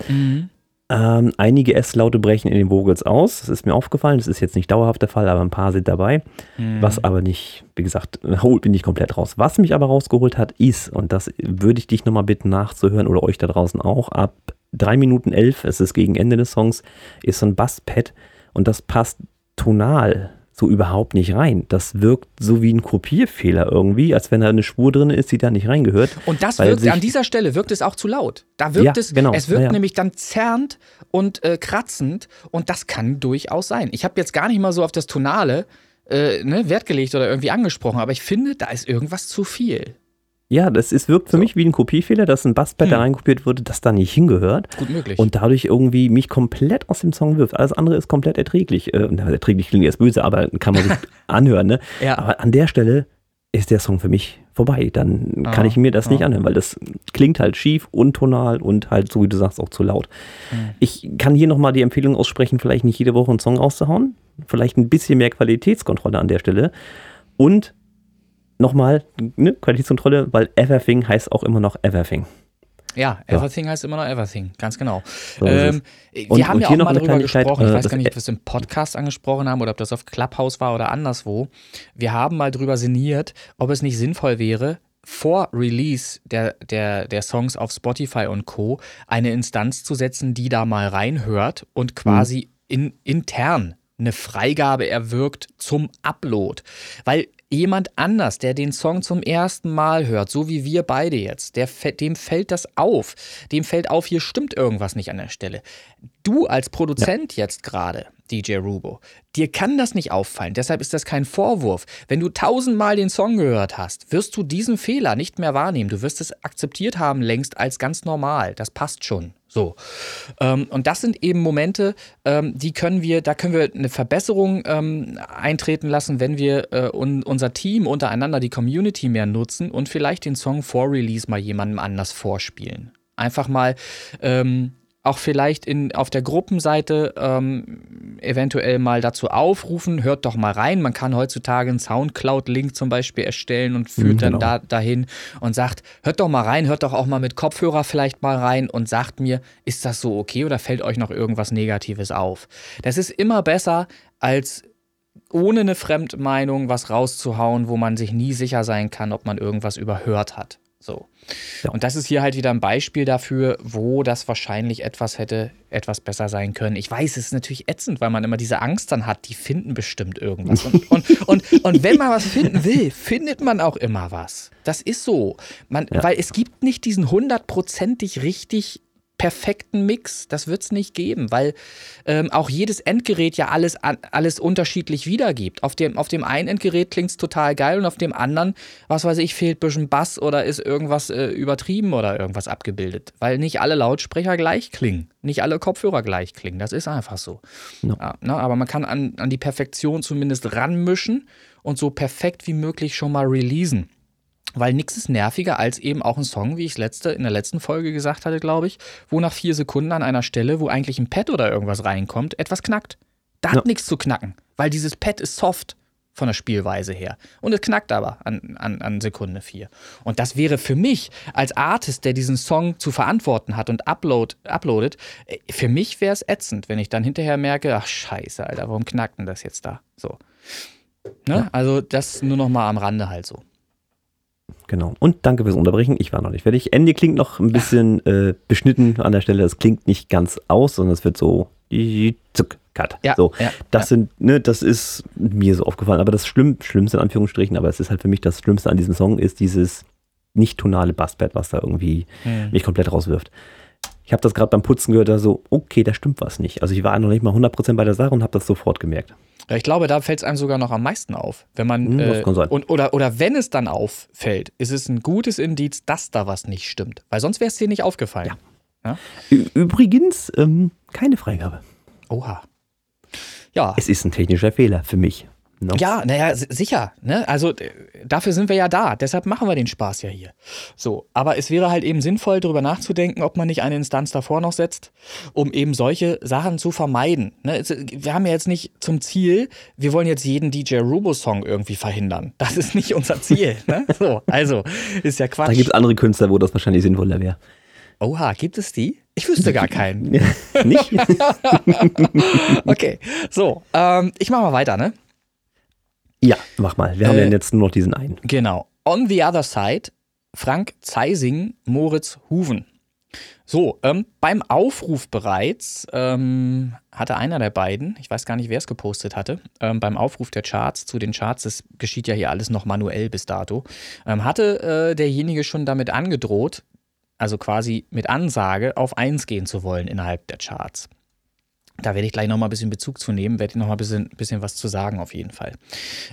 Ähm, einige S-Laute brechen in den Vocals aus. Das ist mir aufgefallen. Das ist jetzt nicht dauerhaft der Fall, aber ein paar sind dabei. Mhm. Was aber nicht, wie gesagt, holt mich nicht komplett raus. Was mich aber rausgeholt hat, ist, und das würde ich dich nochmal bitten nachzuhören oder euch da draußen auch, ab 3 Minuten 11, es ist gegen Ende des Songs, ist so ein Basspad und das passt tonal so überhaupt nicht rein. Das wirkt so wie ein Kopierfehler irgendwie, als wenn da eine Spur drin ist, die da nicht reingehört. Und das wirkt, an dieser Stelle wirkt es auch zu laut. Da wirkt Ja, es, genau. es wirkt Ja, ja. nämlich dann zerrend und äh, kratzend und das kann durchaus sein. Ich habe jetzt gar nicht mal so auf das Tonale äh, ne, Wert gelegt oder irgendwie angesprochen, aber ich finde, da ist irgendwas zu viel. Ja, das ist, wirkt für So. mich wie ein Kopiefehler, dass ein Basspad da Hm. reinkopiert wurde, das da nicht hingehört. Gut möglich. Und dadurch irgendwie mich komplett aus dem Song wirft. Alles andere ist komplett erträglich. Äh, na, erträglich klingt jetzt böse, aber kann man sich anhören. Ne? Ja. Aber an der Stelle ist der Song für mich vorbei. Dann kann Ah, ich mir das nicht ah. anhören, weil das klingt halt schief, untonal und halt, so wie du sagst, auch zu laut. Hm. Ich kann hier nochmal die Empfehlung aussprechen, vielleicht nicht jede Woche einen Song auszuhauen. Vielleicht ein bisschen mehr Qualitätskontrolle an der Stelle. Und nochmal, ne, Qualitätskontrolle, weil Everything heißt auch immer noch Everything. Ja, Ja. Everything heißt immer noch Everything, ganz genau. So ähm, Und- wir haben und ja hier auch noch mal darüber gesprochen, ich äh, weiß gar nicht, ob wir es im Podcast angesprochen haben oder ob das auf Clubhouse war oder anderswo. Wir haben mal drüber sinniert, ob es nicht sinnvoll wäre, vor Release der, der, der Songs auf Spotify und Co. eine Instanz zu setzen, die da mal reinhört und quasi in, intern eine Freigabe erwirkt zum Upload. Weil jemand anders, der den Song zum ersten Mal hört, so wie wir beide jetzt, der, dem fällt das auf. Dem fällt auf, hier stimmt irgendwas nicht an der Stelle. Du als Produzent jetzt gerade, DJ Rubo, dir kann das nicht auffallen. Deshalb ist das kein Vorwurf. Wenn du tausendmal den Song gehört hast, wirst du diesen Fehler nicht mehr wahrnehmen. Du wirst es akzeptiert haben längst als ganz normal. Das passt schon. So. Ähm, und das sind eben Momente, ähm, die können wir, da können wir eine Verbesserung ähm, eintreten lassen, wenn wir äh, un, unser Team untereinander, die Community mehr nutzen und vielleicht den Song vor Release mal jemandem anders vorspielen. Einfach mal ähm, auch vielleicht in, auf der Gruppenseite ähm, eventuell mal dazu aufrufen, hört doch mal rein. Man kann heutzutage einen Soundcloud-Link zum Beispiel erstellen und führt Mhm, dann genau. da, dahin und sagt, hört doch mal rein, hört doch auch mal mit Kopfhörer vielleicht mal rein und sagt mir, ist das so okay oder fällt euch noch irgendwas Negatives auf? Das ist immer besser, als ohne eine Fremdmeinung was rauszuhauen, wo man sich nie sicher sein kann, ob man irgendwas überhört hat. So. Ja. Und das ist hier halt wieder ein Beispiel dafür, wo das wahrscheinlich etwas hätte etwas besser sein können. Ich weiß, es ist natürlich ätzend, weil man immer diese Angst dann hat, die finden bestimmt irgendwas. Und, und, und, und wenn man was finden will, findet man auch immer was. Das ist so. Man, Ja. Weil es gibt nicht diesen hundertprozentig richtig perfekten Mix. Das wird es nicht geben, weil ähm, auch jedes Endgerät ja alles, alles unterschiedlich wiedergibt. Auf dem, auf dem einen Endgerät klingt es total geil und auf dem anderen, was weiß ich, fehlt ein bisschen Bass oder ist irgendwas äh, übertrieben oder irgendwas abgebildet. Weil nicht alle Lautsprecher gleich klingen, nicht alle Kopfhörer gleich klingen. Das ist einfach so. No. Ja, ne, aber man kann an, an die Perfektion zumindest ranmischen und so perfekt wie möglich schon mal releasen. Weil nichts ist nerviger als eben auch ein Song, wie ich es letzte, in der letzten Folge gesagt hatte, glaube ich, wo nach vier Sekunden an einer Stelle, wo eigentlich ein Pad oder irgendwas reinkommt, etwas knackt. Da hat Ja. nichts zu knacken, weil dieses Pad ist soft von der Spielweise her. Und es knackt aber an, an, an Sekunde vier. Und das wäre für mich als Artist, der diesen Song zu verantworten hat und upload, uploadet, äh, für mich wäre es ätzend, wenn ich dann hinterher merke, ach scheiße, Alter, warum knackt denn das jetzt da? So. Ne? Also das nur noch mal am Rande halt so. Genau. Und danke fürs Unterbrechen. Ich war noch nicht fertig. Ende klingt noch ein bisschen äh, beschnitten an der Stelle. Es klingt nicht ganz aus, sondern es wird so zuck, cut. Ja, so. ja, das ja. sind, ne, das ist mir so aufgefallen. Aber das Schlimm, Schlimmste in Anführungsstrichen, aber es ist halt für mich das Schlimmste an diesem Song, ist dieses nicht tonale Basspad, was da irgendwie Hm. mich komplett rauswirft. Ich habe das gerade beim Putzen gehört, da so, okay, da stimmt was nicht. Also ich war noch nicht mal 100% bei der Sache und habe das sofort gemerkt. Ja, ich glaube, da fällt es einem sogar noch am meisten auf. Wenn man Hm, äh, und, oder, oder wenn es dann auffällt, ist es ein gutes Indiz, dass da was nicht stimmt. Weil sonst wäre es dir nicht aufgefallen. Ü- Übrigens, ähm, keine Freigabe. Oha. Ja. Es ist ein technischer Fehler für mich. Ne? Ja, naja, si- sicher. Ne? Also dafür sind wir ja da. Deshalb machen wir den Spaß ja hier. So, aber es wäre halt eben sinnvoll, darüber nachzudenken, ob man nicht eine Instanz davor noch setzt, um eben solche Sachen zu vermeiden. Ne? Wir haben ja jetzt nicht zum Ziel, wir wollen jetzt jeden DJ Rubo-Song irgendwie verhindern. Das ist nicht unser Ziel. ne? So, also ist ja Quatsch. Da gibt es andere Künstler, wo das wahrscheinlich sinnvoller wäre. Oha, gibt es die? Ich wüsste gar keinen. Nicht? Okay, so, ähm, ich mache mal weiter, ne? Ja, mach mal. Wir haben Äh, ja jetzt nur noch diesen einen. Genau. On the other side, Frank Zeising, Moritz Huven. So, ähm, beim Aufruf bereits ähm, hatte einer der beiden, ich weiß gar nicht, wer es gepostet hatte, ähm, beim Aufruf der Charts zu den Charts, das geschieht ja hier alles noch manuell bis dato, ähm, hatte äh, derjenige schon damit angedroht, also quasi mit Ansage, auf 1 gehen zu wollen innerhalb der Charts. Da werde ich gleich nochmal ein bisschen Bezug zu nehmen, werde ich nochmal ein bisschen, bisschen was zu sagen auf jeden Fall.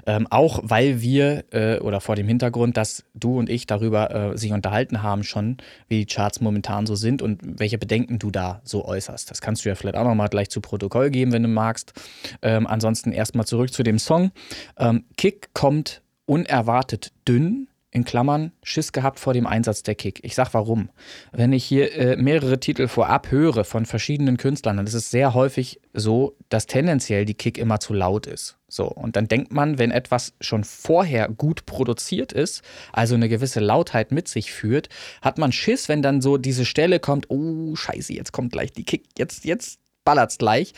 Ähm, auch weil wir, äh, oder vor dem Hintergrund, dass du und ich darüber äh, sich unterhalten haben schon, wie die Charts momentan so sind und welche Bedenken du da so äußerst. Das kannst du ja vielleicht auch nochmal gleich zu Protokoll geben, wenn du magst. Ähm, ansonsten erstmal zurück zu dem Song. Ähm, Kick kommt unerwartet dünn. In Klammern, Schiss gehabt vor dem Einsatz der Kick. Ich sag warum. Wenn ich hier äh, mehrere Titel vorab höre von verschiedenen Künstlern, dann ist es sehr häufig so, dass tendenziell die Kick immer zu laut ist. So, und dann denkt man, wenn etwas schon vorher gut produziert ist, also eine gewisse Lautheit mit sich führt, hat man Schiss, wenn dann so diese Stelle kommt, oh Scheiße, jetzt kommt gleich die Kick, jetzt, jetzt ballert's gleich.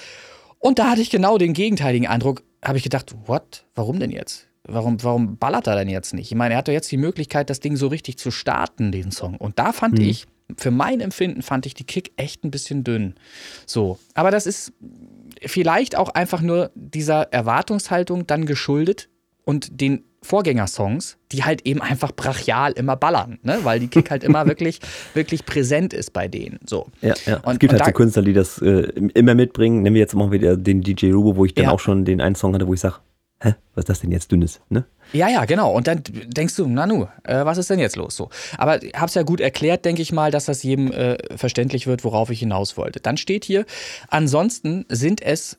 Und da hatte ich genau den gegenteiligen Eindruck, habe ich gedacht, what? Warum denn jetzt? Warum, warum ballert er denn jetzt nicht? Ich meine, er hat doch jetzt die Möglichkeit, das Ding so richtig zu starten, den Song. Und da fand Mhm. ich, für mein Empfinden, fand ich die Kick echt ein bisschen dünn. So, aber das ist vielleicht auch einfach nur dieser Erwartungshaltung dann geschuldet und den Vorgängersongs, die halt eben einfach brachial immer ballern, ne? weil die Kick halt immer wirklich, wirklich präsent ist bei denen. So. Ja, ja. Und- es gibt und halt so Künstler, die das äh, immer mitbringen. Nehmen wir jetzt mal wieder den DJ Rubo, wo ich dann Ja. auch schon den einen Song hatte, wo ich sage, hä, was ist das denn jetzt dünnes? Ne? Ja, ja, genau. Und dann denkst du, Nanu, äh, was ist denn jetzt los? So. Aber ich hab's ja gut erklärt, denke ich mal, dass das jedem äh, verständlich wird, worauf ich hinaus wollte. Dann steht hier, ansonsten sind es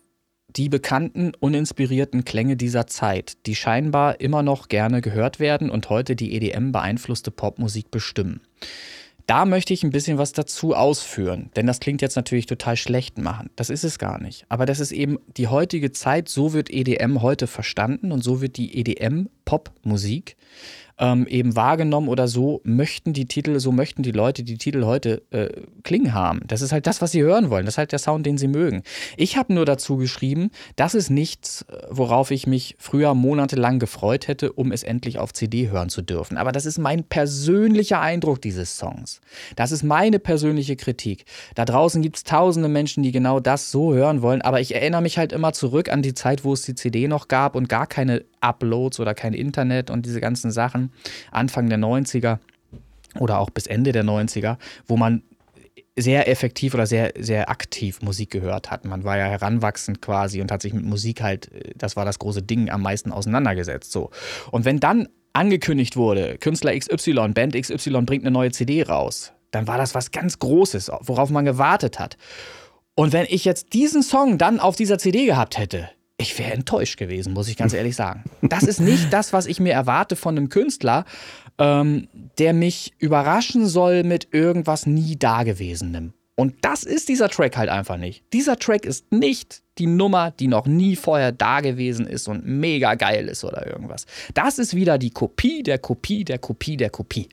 die bekannten, uninspirierten Klänge dieser Zeit, die scheinbar immer noch gerne gehört werden und heute die EDM beeinflusste Popmusik bestimmen. Da möchte ich ein bisschen was dazu ausführen, denn das klingt jetzt natürlich total schlecht machen. Das ist es gar nicht. Aber das ist eben die heutige Zeit, so wird EDM heute verstanden und so wird die EDM-Popmusik ähm, eben wahrgenommen oder so möchten die Titel, so möchten die Leute die Titel heute äh, klingen haben. Das ist halt das, was sie hören wollen. Das ist halt der Sound, den sie mögen. Ich habe nur dazu geschrieben, das ist nichts, äh, worauf ich mich früher monatelang gefreut hätte, um es endlich auf CD hören zu dürfen. Aber das ist mein persönlicher Eindruck dieses Songs. Das ist meine persönliche Kritik. Da draußen gibt es tausende Menschen, die genau das so hören wollen, aber ich erinnere mich halt immer zurück an die Zeit, wo es die CD noch gab und gar keine Uploads oder kein Internet und diese ganzen Sachen. Anfang der 90er oder auch bis Ende der 90er, wo man sehr effektiv oder sehr, sehr aktiv Musik gehört hat. Man war ja heranwachsend quasi und hat sich mit Musik halt, äh, das war das große Ding, am meisten auseinandergesetzt. So. Und wenn dann angekündigt wurde, Künstler XY, Band XY bringt eine neue CD raus, dann war das was ganz Großes, worauf man gewartet hat. Und wenn ich jetzt diesen Song dann auf dieser CD gehabt hätte, ich wäre enttäuscht gewesen, muss ich ganz ehrlich sagen. Das ist nicht das, was ich mir erwarte von einem Künstler, ähm, der mich überraschen soll mit irgendwas nie Dagewesenem. Und das ist dieser Track halt einfach nicht. Dieser Track ist nicht die Nummer, die noch nie vorher da gewesen ist und mega geil ist oder irgendwas. Das ist wieder die Kopie der Kopie der Kopie der Kopie.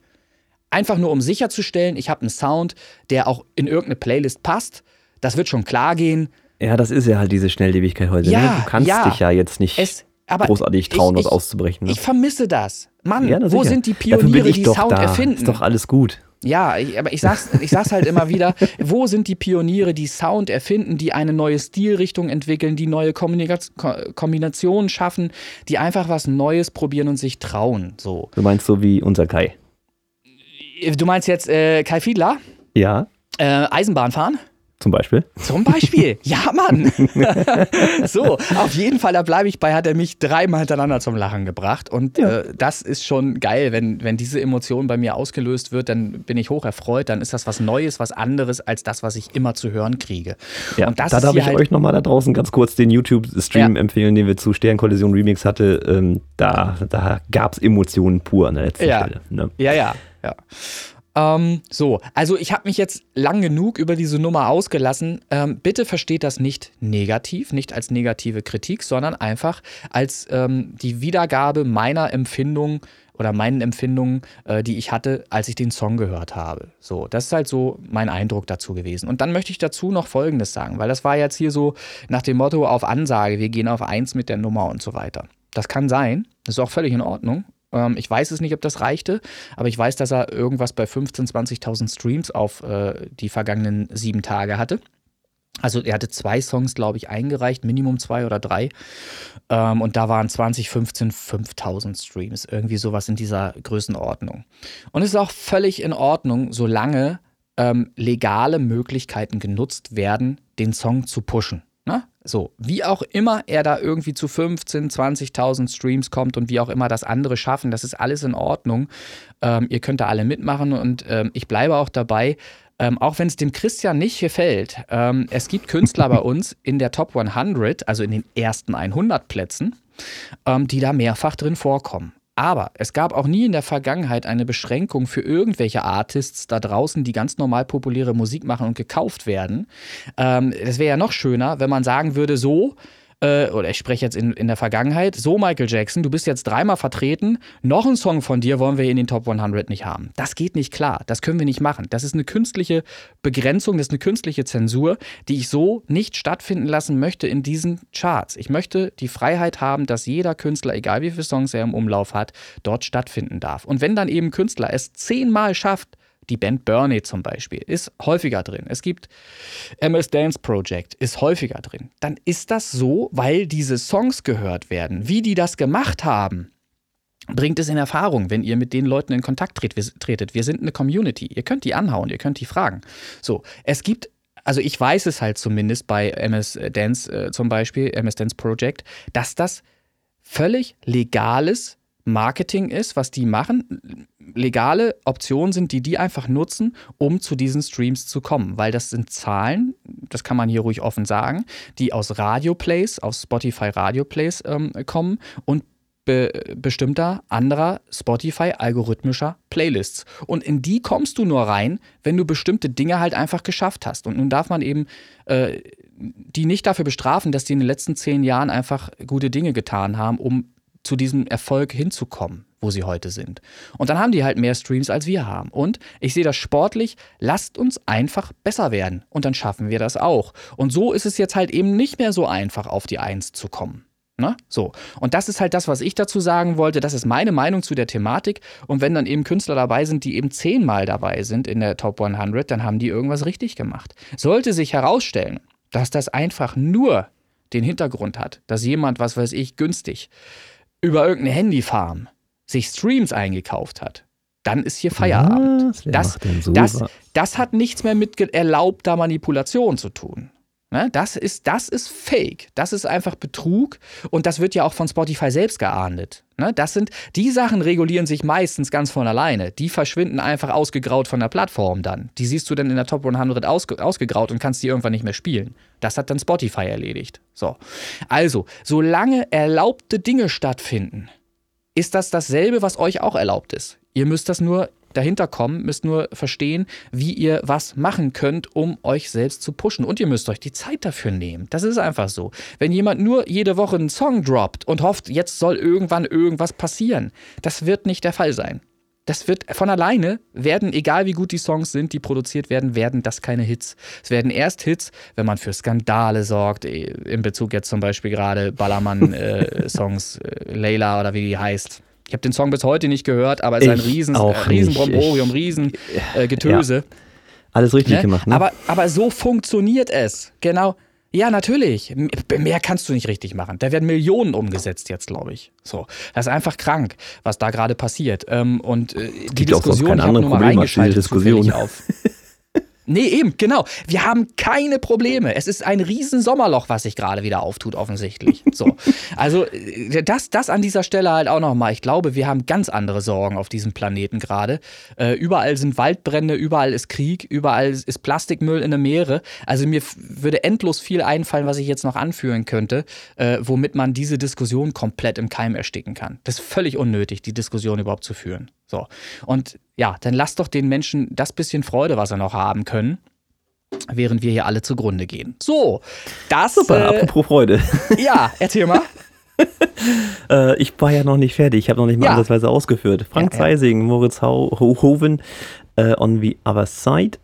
Einfach nur um sicherzustellen, ich habe einen Sound, der auch in irgendeine Playlist passt. Das wird schon klar gehen. Ja, das ist ja halt diese Schnelllebigkeit heute. Ja, ne? Du kannst ja. dich ja jetzt nicht Es, aber großartig trauen, ich, was auszubrechen. Ne? Ich vermisse das. Mann, ja, wo sind die Pioniere, die Sound da. erfinden? Ist doch alles gut. Ja, ich, aber ich sag's, ich sag's halt immer wieder, wo sind die Pioniere, die Sound erfinden, die eine neue Stilrichtung entwickeln, die neue Kommunika- Ko Kombinationen schaffen, die einfach was Neues probieren und sich trauen. So. Du meinst so wie unser Kai. Du meinst jetzt äh, Kai Fiedler? Ja, Äh, Eisenbahn fahren? Zum Beispiel. Zum Beispiel. ja, Mann. so, auf jeden Fall, da bleibe ich bei, hat er mich dreimal hintereinander zum Lachen gebracht. Und Ja. äh, das ist schon geil, wenn, wenn diese Emotion bei mir ausgelöst wird, dann bin ich hoch erfreut, dann ist das was Neues, was anderes als das, was ich immer zu hören kriege. Ja, und das da darf ich halt, euch nochmal da draußen ganz kurz den YouTube-Stream Ja. empfehlen, den wir zu Sternkollision Remix hatte. Ähm, da da gab es Emotionen pur an der letzten Ja. Stelle. Ne? Ja, ja, ja. Ähm, so, also ich habe mich jetzt lang genug über diese Nummer ausgelassen. Ähm, bitte versteht das nicht negativ, nicht als negative Kritik, sondern einfach als ähm, die Wiedergabe meiner Empfindung oder meinen Empfindungen, äh, die ich hatte, als ich den Song gehört habe. So, das ist halt so mein Eindruck dazu gewesen. Und dann möchte ich dazu noch Folgendes sagen, weil das war jetzt hier so nach dem Motto auf Ansage, wir gehen auf eins mit der Nummer und so weiter. Das kann sein, das ist auch völlig in Ordnung. Ähm, ich weiß es nicht, ob das reichte, aber ich weiß, dass er irgendwas bei 15.000, 20.000 Streams auf äh, die vergangenen sieben Tage hatte. Also er hatte zwei Songs, glaube ich, eingereicht, Minimum zwei oder drei. Ähm, und da waren 2015 5000 Streams, irgendwie sowas in dieser Größenordnung. Und es ist auch völlig in Ordnung, solange ähm, legale Möglichkeiten genutzt werden, den Song zu pushen. So, wie auch immer er da irgendwie zu 15, 20.000 Streams kommt und wie auch immer das andere schaffen, das ist alles in Ordnung. Ähm, ihr könnt da alle mitmachen und ähm, ich bleibe auch dabei, ähm, auch wenn es dem Christian nicht gefällt, ähm, es gibt Künstler bei uns in der Top 100, also in den ersten 100 Plätzen, ähm, die da mehrfach drin vorkommen. Aber es gab auch nie in der Vergangenheit eine Beschränkung für irgendwelche Artists da draußen, die ganz normal populäre Musik machen und gekauft werden. Ähm, das wäre ja noch schöner, wenn man sagen würde, so, äh, oder ich spreche jetzt in, in der Vergangenheit, so Michael Jackson, du bist jetzt dreimal vertreten, noch einen Song von dir wollen wir in den Top 100 nicht haben. Das geht nicht klar, das können wir nicht machen. Das ist eine künstliche Begrenzung, das ist eine künstliche Zensur, die ich so nicht stattfinden lassen möchte in diesen Charts. Ich möchte die Freiheit haben, dass jeder Künstler, egal wie viele Songs er im Umlauf hat, dort stattfinden darf. Und wenn dann eben Künstler es zehnmal schafft, die Band Bernie zum Beispiel ist häufiger drin. Es gibt MS Dance Project, ist häufiger drin. Dann ist das so, weil diese Songs gehört werden. Wie die das gemacht haben, bringt es in Erfahrung, wenn ihr mit den Leuten in Kontakt tretet. Wir sind eine Community. Ihr könnt die anhauen, ihr könnt die fragen. So, es gibt also ich weiß es halt zumindest bei MS Dance äh, zum Beispiel, MS Dance Project, dass das völlig legales Marketing ist, was die machen legale Optionen sind, die die einfach nutzen, um zu diesen Streams zu kommen. Weil das sind Zahlen, das kann man hier ruhig offen sagen, die aus Radio-Plays, aus Spotify Radio-Plays ähm, kommen und be bestimmter anderer Spotify-algorithmischer Playlists. Und in die kommst du nur rein, wenn du bestimmte Dinge halt einfach geschafft hast. Und nun darf man eben äh, die nicht dafür bestrafen, dass die in den letzten zehn Jahren einfach gute Dinge getan haben, um zu diesem Erfolg hinzukommen wo sie heute sind. Und dann haben die halt mehr Streams, als wir haben. Und ich sehe das sportlich, lasst uns einfach besser werden. Und dann schaffen wir das auch. Und so ist es jetzt halt eben nicht mehr so einfach, auf die Eins zu kommen. Ne? so. Und das ist halt das, was ich dazu sagen wollte. Das ist meine Meinung zu der Thematik. Und wenn dann eben Künstler dabei sind, die eben zehnmal dabei sind in der Top 100, dann haben die irgendwas richtig gemacht. Sollte sich herausstellen, dass das einfach nur den Hintergrund hat, dass jemand, was weiß ich, günstig über irgendeine Handyfarm sich Streams eingekauft hat, dann ist hier Feierabend. Das, das, das, hat nichts mehr mit erlaubter Manipulation zu tun. Ne? Das, ist, das ist Fake. Das ist einfach Betrug und das wird ja auch von Spotify selbst geahndet. Ne? Das sind, die Sachen regulieren sich meistens ganz von alleine. Die verschwinden einfach ausgegraut von der Plattform dann. Die siehst du dann in der Top 100 ausge, ausgegraut und kannst die irgendwann nicht mehr spielen. Das hat dann Spotify erledigt. So. Also, solange erlaubte Dinge stattfinden, ist das dasselbe, was euch auch erlaubt ist. Ihr müsst das nur dahinter kommen, müsst nur verstehen, wie ihr was machen könnt, um euch selbst zu pushen. Und ihr müsst euch die Zeit dafür nehmen. Das ist einfach so. Wenn jemand nur jede Woche einen Song droppt und hofft, jetzt soll irgendwann irgendwas passieren, das wird nicht der Fall sein das wird von alleine werden, egal wie gut die Songs sind, die produziert werden, werden das keine Hits. Es werden erst Hits, wenn man für Skandale sorgt, eh, in Bezug jetzt zum Beispiel gerade Ballermann-Songs, äh, äh, Layla oder wie die heißt. Ich habe den Song bis heute nicht gehört, aber es ist ein riesen, äh, riesen Bromborium, riesen äh, Getöse. Ja. Alles richtig ne? gemacht, ne? Aber, aber so funktioniert es. Genau. Ja, natürlich. Mehr kannst du nicht richtig machen. Da werden Millionen umgesetzt jetzt, glaube ich. So, das ist einfach krank, was da gerade passiert. Ähm, und äh, die Diskussion, ich habe nur mal reingeschaltet, Diskussion. auf. Nee, eben, genau. Wir haben keine Probleme. Es ist ein riesen Sommerloch, was sich gerade wieder auftut, offensichtlich. So. Also, äh, das, das an dieser Stelle halt auch nochmal. Ich glaube, wir haben ganz andere Sorgen auf diesem Planeten gerade. Äh, überall sind Waldbrände, überall ist Krieg, überall ist Plastikmüll in der Meere. Also, mir würde endlos viel einfallen, was ich jetzt noch anführen könnte, äh, womit man diese Diskussion komplett im Keim ersticken kann. Das ist völlig unnötig, die Diskussion überhaupt zu führen. So. Und ja, dann lasst doch den Menschen das bisschen Freude, was sie noch haben können, während wir hier alle zugrunde gehen. So, das. Super, äh, apropos Freude. Ja, erzähl mal. Äh, ich war ja noch nicht fertig, ich habe noch nicht mal Ja. ansatzweise ausgeführt. Frank Ja, ja. Zeising, Moritz Ho Hoven, äh, On the Other Side.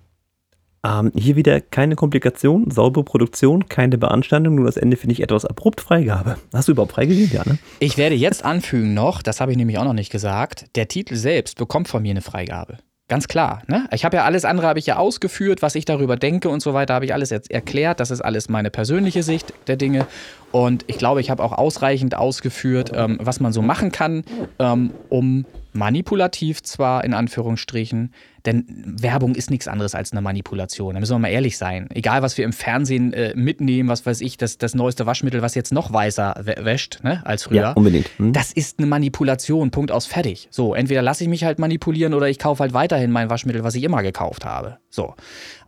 Ähm, hier wieder keine Komplikation, saubere Produktion, keine Beanstandung, nur das Ende finde ich etwas abrupt Freigabe. Hast du überhaupt freigegeben? Ja, ne? Ich werde jetzt anfügen noch, das habe ich nämlich auch noch nicht gesagt, der Titel selbst bekommt von mir eine Freigabe. Ganz klar. Ne? Ich habe ja alles andere habe ich ja ausgeführt, was ich darüber denke und so weiter, habe ich alles jetzt erklärt. Das ist alles meine persönliche Sicht der Dinge. Und ich glaube, ich habe auch ausreichend ausgeführt, ähm, was man so machen kann, ähm, um manipulativ zwar in Anführungsstrichen, denn Werbung ist nichts anderes als eine Manipulation. Da müssen wir mal ehrlich sein. Egal, was wir im Fernsehen äh, mitnehmen, was weiß ich, das, das neueste Waschmittel, was jetzt noch weißer wä- wäscht ne, als früher. Ja, unbedingt. Hm? Das ist eine Manipulation, Punkt aus fertig. So, entweder lasse ich mich halt manipulieren oder ich kaufe halt weiterhin mein Waschmittel, was ich immer gekauft habe. So.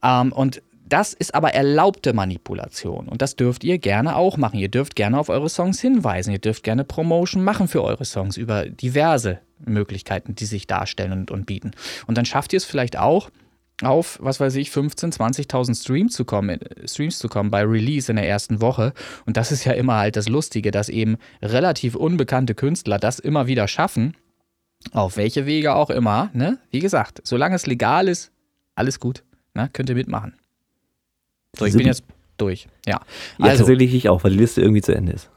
Ähm, und das ist aber erlaubte Manipulation. Und das dürft ihr gerne auch machen. Ihr dürft gerne auf eure Songs hinweisen. Ihr dürft gerne Promotion machen für eure Songs über diverse Möglichkeiten, die sich darstellen und, und bieten. Und dann schafft ihr es vielleicht auch, auf, was weiß ich, 15.000, 20.000 Streams zu kommen, äh, Streams zu kommen bei Release in der ersten Woche. Und das ist ja immer halt das Lustige, dass eben relativ unbekannte Künstler das immer wieder schaffen. Auf welche Wege auch immer. Ne? Wie gesagt, solange es legal ist, alles gut. Ne? Könnt ihr mitmachen. So, ich bin jetzt durch. Ja. Ja, Also, tatsächlich ich auch, weil die Liste irgendwie zu Ende ist.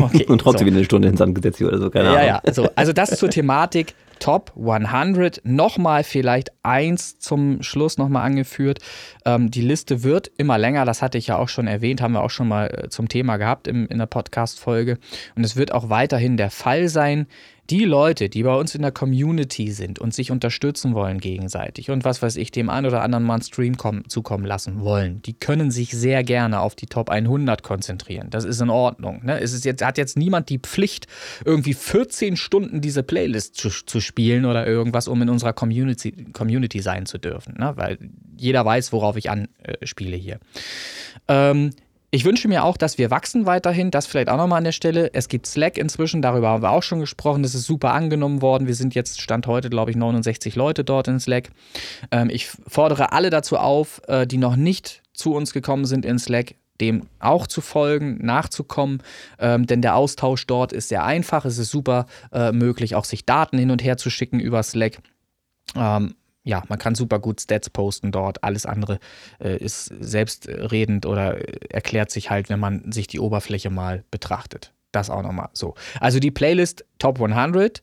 okay. Und trotzdem so. wieder eine Stunde ins Sand gesetzt oder so, keine Ja, Ahnung. ja. So, also das zur Thematik Top 100. Nochmal vielleicht eins zum Schluss nochmal angeführt. Ähm, die Liste wird immer länger, das hatte ich ja auch schon erwähnt, haben wir auch schon mal äh, zum Thema gehabt im, in der Podcast-Folge. Und es wird auch weiterhin der Fall sein. Die Leute, die bei uns in der Community sind und sich unterstützen wollen gegenseitig und was weiß ich, dem einen oder anderen mal einen Stream kommen, zukommen lassen wollen, die können sich sehr gerne auf die Top 100 konzentrieren. Das ist in Ordnung. Ne? Es ist jetzt, hat jetzt niemand die Pflicht, irgendwie 14 Stunden diese Playlist zu, zu spielen oder irgendwas, um in unserer Community, Community sein zu dürfen. Ne? Weil jeder weiß, worauf ich anspiele hier. Ähm, ich wünsche mir auch, dass wir wachsen weiterhin. Das vielleicht auch nochmal an der Stelle. Es gibt Slack inzwischen, darüber haben wir auch schon gesprochen. Das ist super angenommen worden. Wir sind jetzt, Stand heute, glaube ich, 69 Leute dort in Slack. Ähm, ich fordere alle dazu auf, äh, die noch nicht zu uns gekommen sind in Slack, dem auch zu folgen, nachzukommen, ähm, denn der Austausch dort ist sehr einfach. Es ist super äh, möglich, auch sich Daten hin und her zu schicken über Slack. Ähm, ja, man kann super gut Stats posten dort. Alles andere äh, ist selbstredend oder äh, erklärt sich halt, wenn man sich die Oberfläche mal betrachtet. Das auch nochmal so. Also die Playlist Top 100.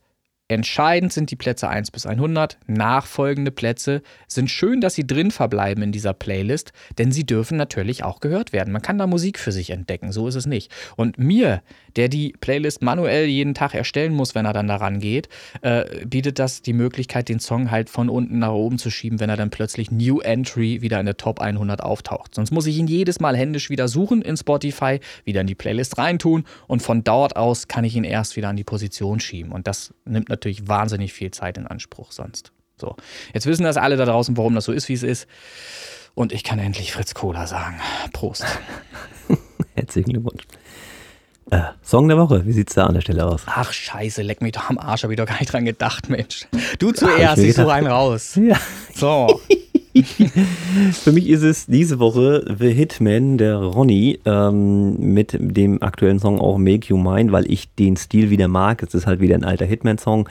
Entscheidend sind die Plätze 1 bis 100. Nachfolgende Plätze sind schön, dass sie drin verbleiben in dieser Playlist, denn sie dürfen natürlich auch gehört werden. Man kann da Musik für sich entdecken, so ist es nicht. Und mir, der die Playlist manuell jeden Tag erstellen muss, wenn er dann daran geht, äh, bietet das die Möglichkeit, den Song halt von unten nach oben zu schieben, wenn er dann plötzlich New Entry wieder in der Top 100 auftaucht. Sonst muss ich ihn jedes Mal händisch wieder suchen in Spotify, wieder in die Playlist reintun und von dort aus kann ich ihn erst wieder an die Position schieben. Und das nimmt natürlich wahnsinnig viel Zeit in Anspruch sonst. So, jetzt wissen das alle da draußen, warum das so ist, wie es ist. Und ich kann endlich Fritz Cola sagen. Prost. Herzlichen Glückwunsch. Äh, Song der Woche, wie sieht's da an der Stelle aus? Ach, scheiße, leck mich doch am Arsch, hab ich doch gar nicht dran gedacht, Mensch. Du ich zuerst, ich suche gedacht. einen raus. Ja. So. Für mich ist es diese Woche The Hitman, der Ronny, ähm, mit dem aktuellen Song auch Make You Mine, weil ich den Stil wieder mag. Es ist halt wieder ein alter Hitman-Song.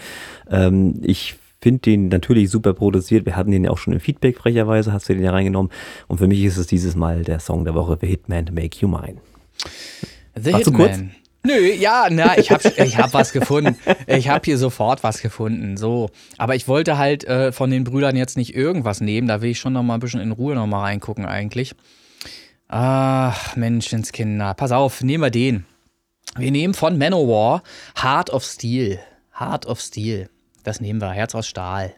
Ähm, ich finde den natürlich super produziert. Wir hatten den ja auch schon im Feedback, frecherweise hast du den ja reingenommen. Und für mich ist es dieses Mal der Song der Woche, The Hitman, Make You Mine. The Warst Hitman. Nö, ja, na, ich hab, ich hab was gefunden. Ich hab hier sofort was gefunden. So. Aber ich wollte halt äh, von den Brüdern jetzt nicht irgendwas nehmen. Da will ich schon noch mal ein bisschen in Ruhe noch mal reingucken eigentlich. Ach, Menschenskinder. Pass auf, nehmen wir den. Wir nehmen von Manowar Heart of Steel. Heart of Steel. Das nehmen wir. Herz aus Stahl.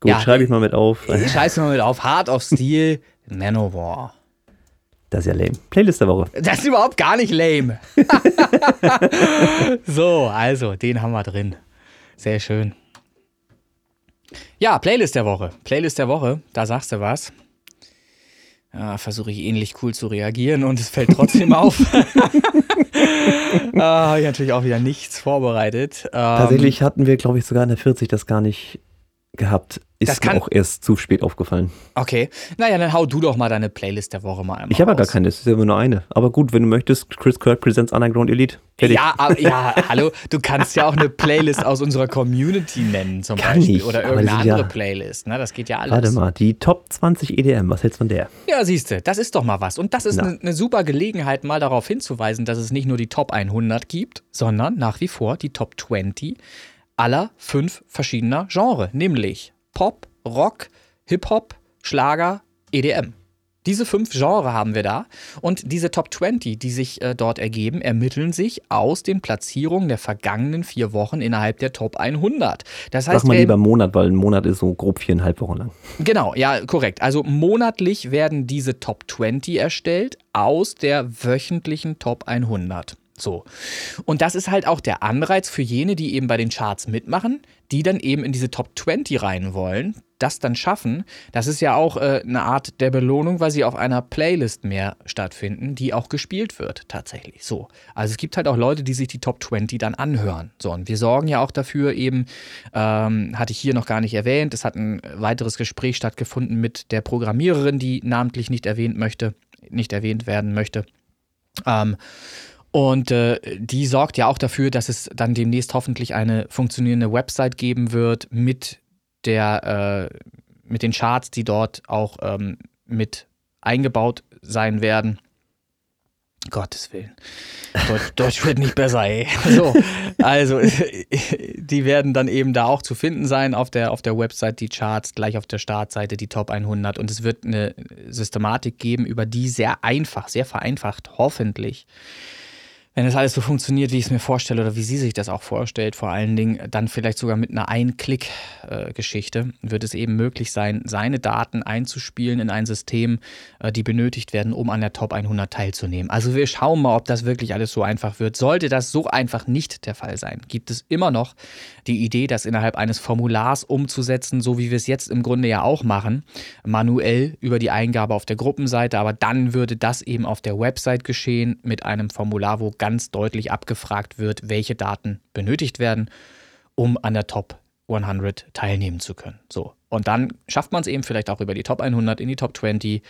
Gut, Ja. schreibe ich mal mit auf. Ich scheiße mal mit auf. Heart of Steel, Manowar. Das ist ja lame. Playlist der Woche. Das ist überhaupt gar nicht lame. so, also, den haben wir drin. Sehr schön. Ja, Playlist der Woche. Playlist der Woche, da sagst du was. Ja, versuche ich ähnlich cool zu reagieren und es fällt trotzdem auf. ah, ich natürlich auch wieder nichts vorbereitet. Ähm, Tatsächlich hatten wir, glaube ich, sogar in der 40 das gar nicht gehabt. Ist mir auch erst zu spät aufgefallen. Okay. Naja, dann hau du doch mal deine Playlist der Woche mal einmal Ich habe ja gar keine, es ist ja immer nur eine. Aber gut, wenn du möchtest, Chris Kirk Presents Underground Elite. Fertig. Ja, aber, ja, hallo, du kannst ja auch eine Playlist aus unserer Community nennen, zum Kann Beispiel. ich, oder irgendeine ist ja- andere Playlist. Ne? Das geht ja alles. Warte mal, die Top 20 EDM, was hältst du von der? Ja, siehst du, das ist doch mal was. Und das ist Na. eine ne super Gelegenheit, mal darauf hinzuweisen, dass es nicht nur die Top 100 gibt, sondern nach wie vor die Top 20 aller fünf verschiedener Genre, nämlich Pop, Rock, Hip-Hop, Schlager, EDM. Diese fünf Genre haben wir da und diese Top 20, die sich äh, dort ergeben, ermitteln sich aus den Platzierungen der vergangenen vier Wochen innerhalb der Top 100. Das heißt, Sag mal wer- lieber Monat, weil ein Monat ist so grob viereinhalb Wochen lang. Genau, ja, korrekt. Also monatlich werden diese Top 20 erstellt aus der wöchentlichen Top 100. So. Und das ist halt auch der Anreiz für jene, die eben bei den Charts mitmachen, die dann eben in diese Top 20 rein wollen, das dann schaffen. Das ist ja auch äh, eine Art der Belohnung, weil sie auf einer Playlist mehr stattfinden, die auch gespielt wird, tatsächlich. So. Also es gibt halt auch Leute, die sich die Top 20 dann anhören. So, und wir sorgen ja auch dafür eben, ähm, hatte ich hier noch gar nicht erwähnt, es hat ein weiteres Gespräch stattgefunden mit der Programmiererin, die namentlich nicht erwähnt möchte, nicht erwähnt werden möchte. Ähm, und äh, die sorgt ja auch dafür, dass es dann demnächst hoffentlich eine funktionierende Website geben wird mit der, äh, mit den Charts, die dort auch ähm, mit eingebaut sein werden. Gottes Willen. Deutsch, Deutsch wird nicht besser, ey. So, also, die werden dann eben da auch zu finden sein auf der, auf der Website, die Charts, gleich auf der Startseite die Top 100. Und es wird eine Systematik geben, über die sehr einfach, sehr vereinfacht, hoffentlich, wenn das alles so funktioniert, wie ich es mir vorstelle oder wie sie sich das auch vorstellt, vor allen Dingen dann vielleicht sogar mit einer Ein-Klick-Geschichte, wird es eben möglich sein, seine Daten einzuspielen in ein System, äh, die benötigt werden, um an der Top 100 teilzunehmen. Also wir schauen mal, ob das wirklich alles so einfach wird. Sollte das so einfach nicht der Fall sein, gibt es immer noch die Idee, das innerhalb eines Formulars umzusetzen, so wie wir es jetzt im Grunde ja auch machen, manuell über die Eingabe auf der Gruppenseite, aber dann würde das eben auf der Website geschehen mit einem Formular, wo ganz deutlich abgefragt wird, welche Daten benötigt werden, um an der Top 100 teilnehmen zu können. So. Und dann schafft man es eben vielleicht auch über die Top 100 in die Top 20.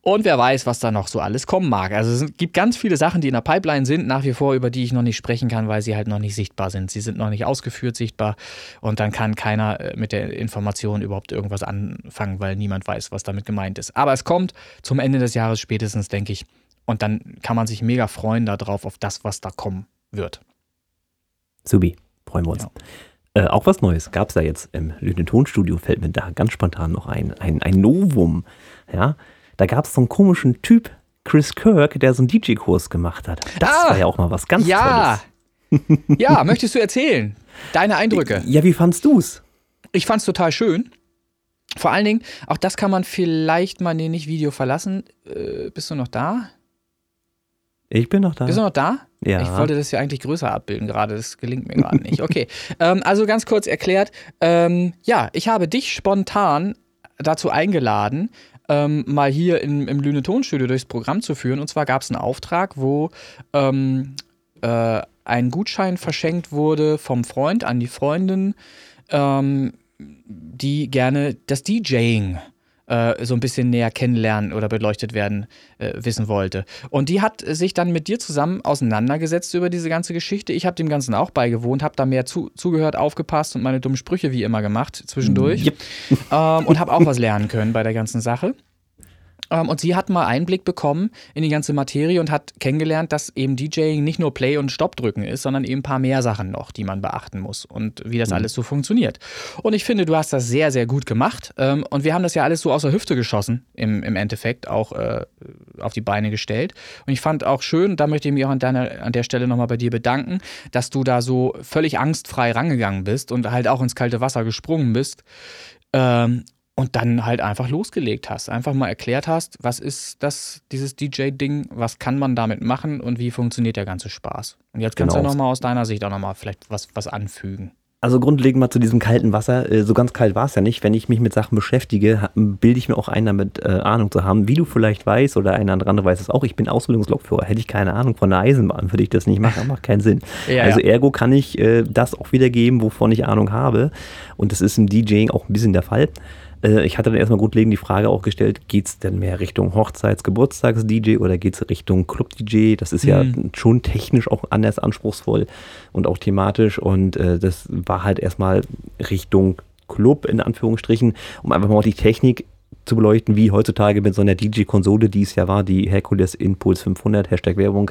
Und wer weiß, was da noch so alles kommen mag. Also es gibt ganz viele Sachen, die in der Pipeline sind, nach wie vor, über die ich noch nicht sprechen kann, weil sie halt noch nicht sichtbar sind. Sie sind noch nicht ausgeführt sichtbar und dann kann keiner äh, mit der Information überhaupt irgendwas anfangen, weil niemand weiß, was damit gemeint ist. Aber es kommt zum Ende des Jahres spätestens, denke ich. Und dann kann man sich mega freuen darauf, auf das, was da kommen wird. Subi, freuen wir uns. Äh, auch was Neues gab es da jetzt im Lünen Tonstudio, fällt mir da ganz spontan noch ein. Ein, ein Novum. Ja, da gab es so einen komischen Typ, Chris Kirk, der so einen DJ-Kurs gemacht hat. Das Ah, war ja auch mal was ganz Ja, Tolles. ja, möchtest du erzählen? Deine Eindrücke. Ja, wie fandst du's? Ich fand's total schön. Vor allen Dingen, auch das kann man vielleicht mal, nee, nicht Video verlassen. Äh, bist du noch da? Ich bin noch da. Bist du noch da? Ja. Ich wollte das ja eigentlich größer abbilden gerade, das gelingt mir gerade nicht. Okay, ähm, also ganz kurz erklärt, ähm, ja, ich habe dich spontan dazu eingeladen, ähm, mal hier in, im Lüne Tonstudio durchs Programm zu führen. Und zwar gab es einen Auftrag, wo ähm, äh, ein Gutschein verschenkt wurde vom Freund an die Freundin, ähm, die gerne das DJing äh, so ein bisschen näher kennenlernen oder beleuchtet werden äh, wissen wollte. Und die hat sich dann mit dir zusammen auseinandergesetzt über diese ganze Geschichte. Ich habe dem Ganzen auch beigewohnt, habe da mehr zu, zugehört, aufgepasst und meine dummen Sprüche wie immer gemacht zwischendurch. Yep. Ähm, und habe auch was lernen können bei der ganzen Sache. Ähm, und sie hat mal Einblick bekommen in die ganze Materie und hat kennengelernt, dass eben DJing nicht nur Play und Stopp drücken ist, sondern eben ein paar mehr Sachen noch, die man beachten muss und wie das alles so funktioniert. Und ich finde, du hast das sehr, sehr gut gemacht. Ähm, und wir haben das ja alles so aus der Hüfte geschossen, im, im Endeffekt auch äh, auf die Beine gestellt. Und ich fand auch schön, da möchte ich mich auch an, deiner, an der Stelle nochmal bei dir bedanken, dass du da so völlig angstfrei rangegangen bist und halt auch ins kalte Wasser gesprungen bist. Ähm, und dann halt einfach losgelegt hast. Einfach mal erklärt hast, was ist das, dieses DJ-Ding, was kann man damit machen und wie funktioniert der ganze Spaß. Und jetzt kannst Genau. du nochmal aus deiner Sicht auch nochmal vielleicht was, was anfügen. Also grundlegend mal zu diesem kalten Wasser. Äh, so ganz kalt war es ja nicht. Wenn ich mich mit Sachen beschäftige, bilde ich mir auch ein, damit äh, Ahnung zu haben. Wie du vielleicht weißt oder ein anderer andere weiß es auch, ich bin Ausbildungslokführer. Hätte ich keine Ahnung von der Eisenbahn, würde ich das nicht machen. Macht keinen Sinn. Ja, also ergo kann ich äh, das auch wiedergeben, wovon ich Ahnung habe. Und das ist im DJing auch ein bisschen der Fall. Äh, ich hatte dann erstmal grundlegend die Frage auch gestellt, geht es denn mehr Richtung Hochzeits-, Geburtstags-DJ oder geht es Richtung Club-DJ? Das ist mhm. ja schon technisch auch anders anspruchsvoll und auch thematisch und äh, das war halt erstmal Richtung Club in Anführungsstrichen, um einfach mal die Technik zu beleuchten, wie heutzutage mit so einer DJ-Konsole, die es ja war, die Hercules Impulse 500, Hashtag Werbung,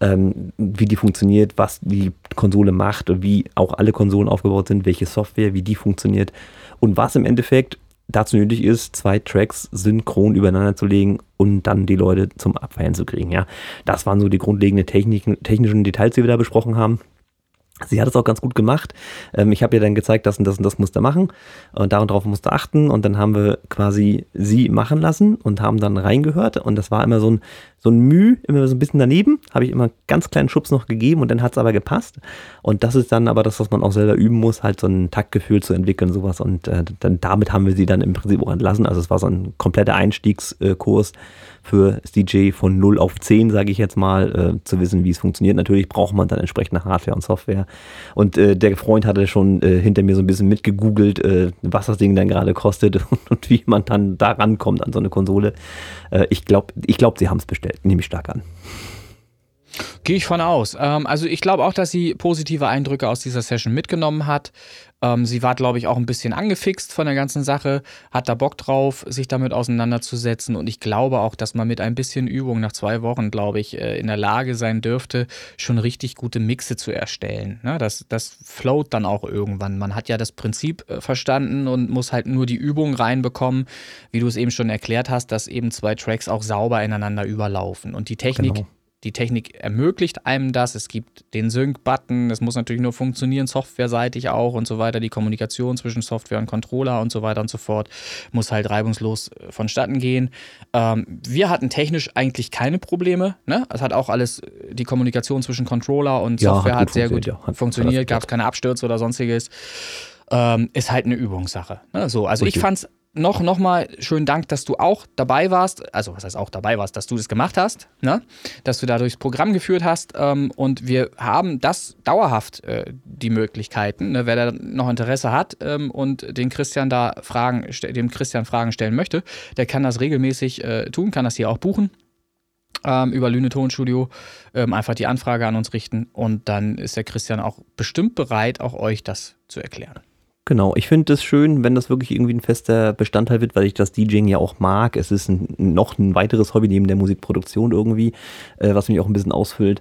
ähm, wie die funktioniert, was die Konsole macht und wie auch alle Konsolen aufgebaut sind, welche Software, wie die funktioniert und was im Endeffekt dazu nötig ist, zwei Tracks synchron übereinander zu legen und dann die Leute zum Abfeiern zu kriegen. Ja, das waren so die grundlegenden technischen Details, die wir da besprochen haben. Sie hat es auch ganz gut gemacht. Ähm, ich habe ihr dann gezeigt, das und das und das musste machen und darauf musste achten und dann haben wir quasi sie machen lassen und haben dann reingehört und das war immer so ein, so ein Müh, immer so ein bisschen daneben, habe ich immer einen ganz kleinen Schubs noch gegeben und dann hat es aber gepasst und das ist dann aber das, was man auch selber üben muss, halt so ein Taktgefühl zu entwickeln sowas und äh, dann damit haben wir sie dann im Prinzip auch entlassen, also es war so ein kompletter Einstiegskurs für DJ von 0 auf 10, sage ich jetzt mal, äh, zu wissen, wie es funktioniert. Natürlich braucht man dann entsprechende Hardware und Software. Und äh, der Freund hatte schon äh, hinter mir so ein bisschen mitgegoogelt, äh, was das Ding dann gerade kostet und, und, wie man dann da rankommt an so eine Konsole. Äh, ich glaube, ich glaub, sie haben es bestellt, nehme ich stark an. Gehe ich von aus. Ähm, also ich glaube auch, dass sie positive Eindrücke aus dieser Session mitgenommen hat. Ähm, sie war, glaube ich, auch ein bisschen angefixt von der ganzen Sache, hat da Bock drauf, sich damit auseinanderzusetzen. Und ich glaube auch, dass man mit ein bisschen Übung nach zwei Wochen, glaube ich, äh, in der Lage sein dürfte, schon richtig gute Mixe zu erstellen. Ne? Das, das float dann auch irgendwann. Man hat ja das Prinzip äh, verstanden und muss halt nur die Übung reinbekommen, wie du es eben schon erklärt hast, dass eben zwei Tracks auch sauber ineinander überlaufen. Und die Technik. Genau die Technik ermöglicht einem das. Es gibt den Sync-Button, es muss natürlich nur funktionieren, softwareseitig auch und so weiter. Die Kommunikation zwischen Software und Controller und so weiter und so fort muss halt reibungslos äh, vonstatten gehen. Ähm, wir hatten technisch eigentlich keine Probleme. Ne? Es hat auch alles, äh, die Kommunikation zwischen Controller und Software ja, hat, hat sehr gut ja, hat funktioniert, gab es keine Abstürze oder sonstiges. Ähm, ist halt eine Übungssache. Ne? So, also Richtig. ich fand es noch, noch mal schönen Dank, dass du auch dabei warst. Also, was heißt auch dabei warst, dass du das gemacht hast, ne? dass du da durchs Programm geführt hast. Ähm, und wir haben das dauerhaft äh, die Möglichkeiten. Ne? Wer da noch Interesse hat ähm, und den Christian da Fragen, dem Christian Fragen stellen möchte, der kann das regelmäßig äh, tun, kann das hier auch buchen. Ähm, über Lüne Tonstudio ähm, einfach die Anfrage an uns richten und dann ist der Christian auch bestimmt bereit, auch euch das zu erklären. Genau, ich finde es schön, wenn das wirklich irgendwie ein fester Bestandteil wird, weil ich das DJing ja auch mag. Es ist ein, noch ein weiteres Hobby neben der Musikproduktion irgendwie, äh, was mich auch ein bisschen ausfüllt.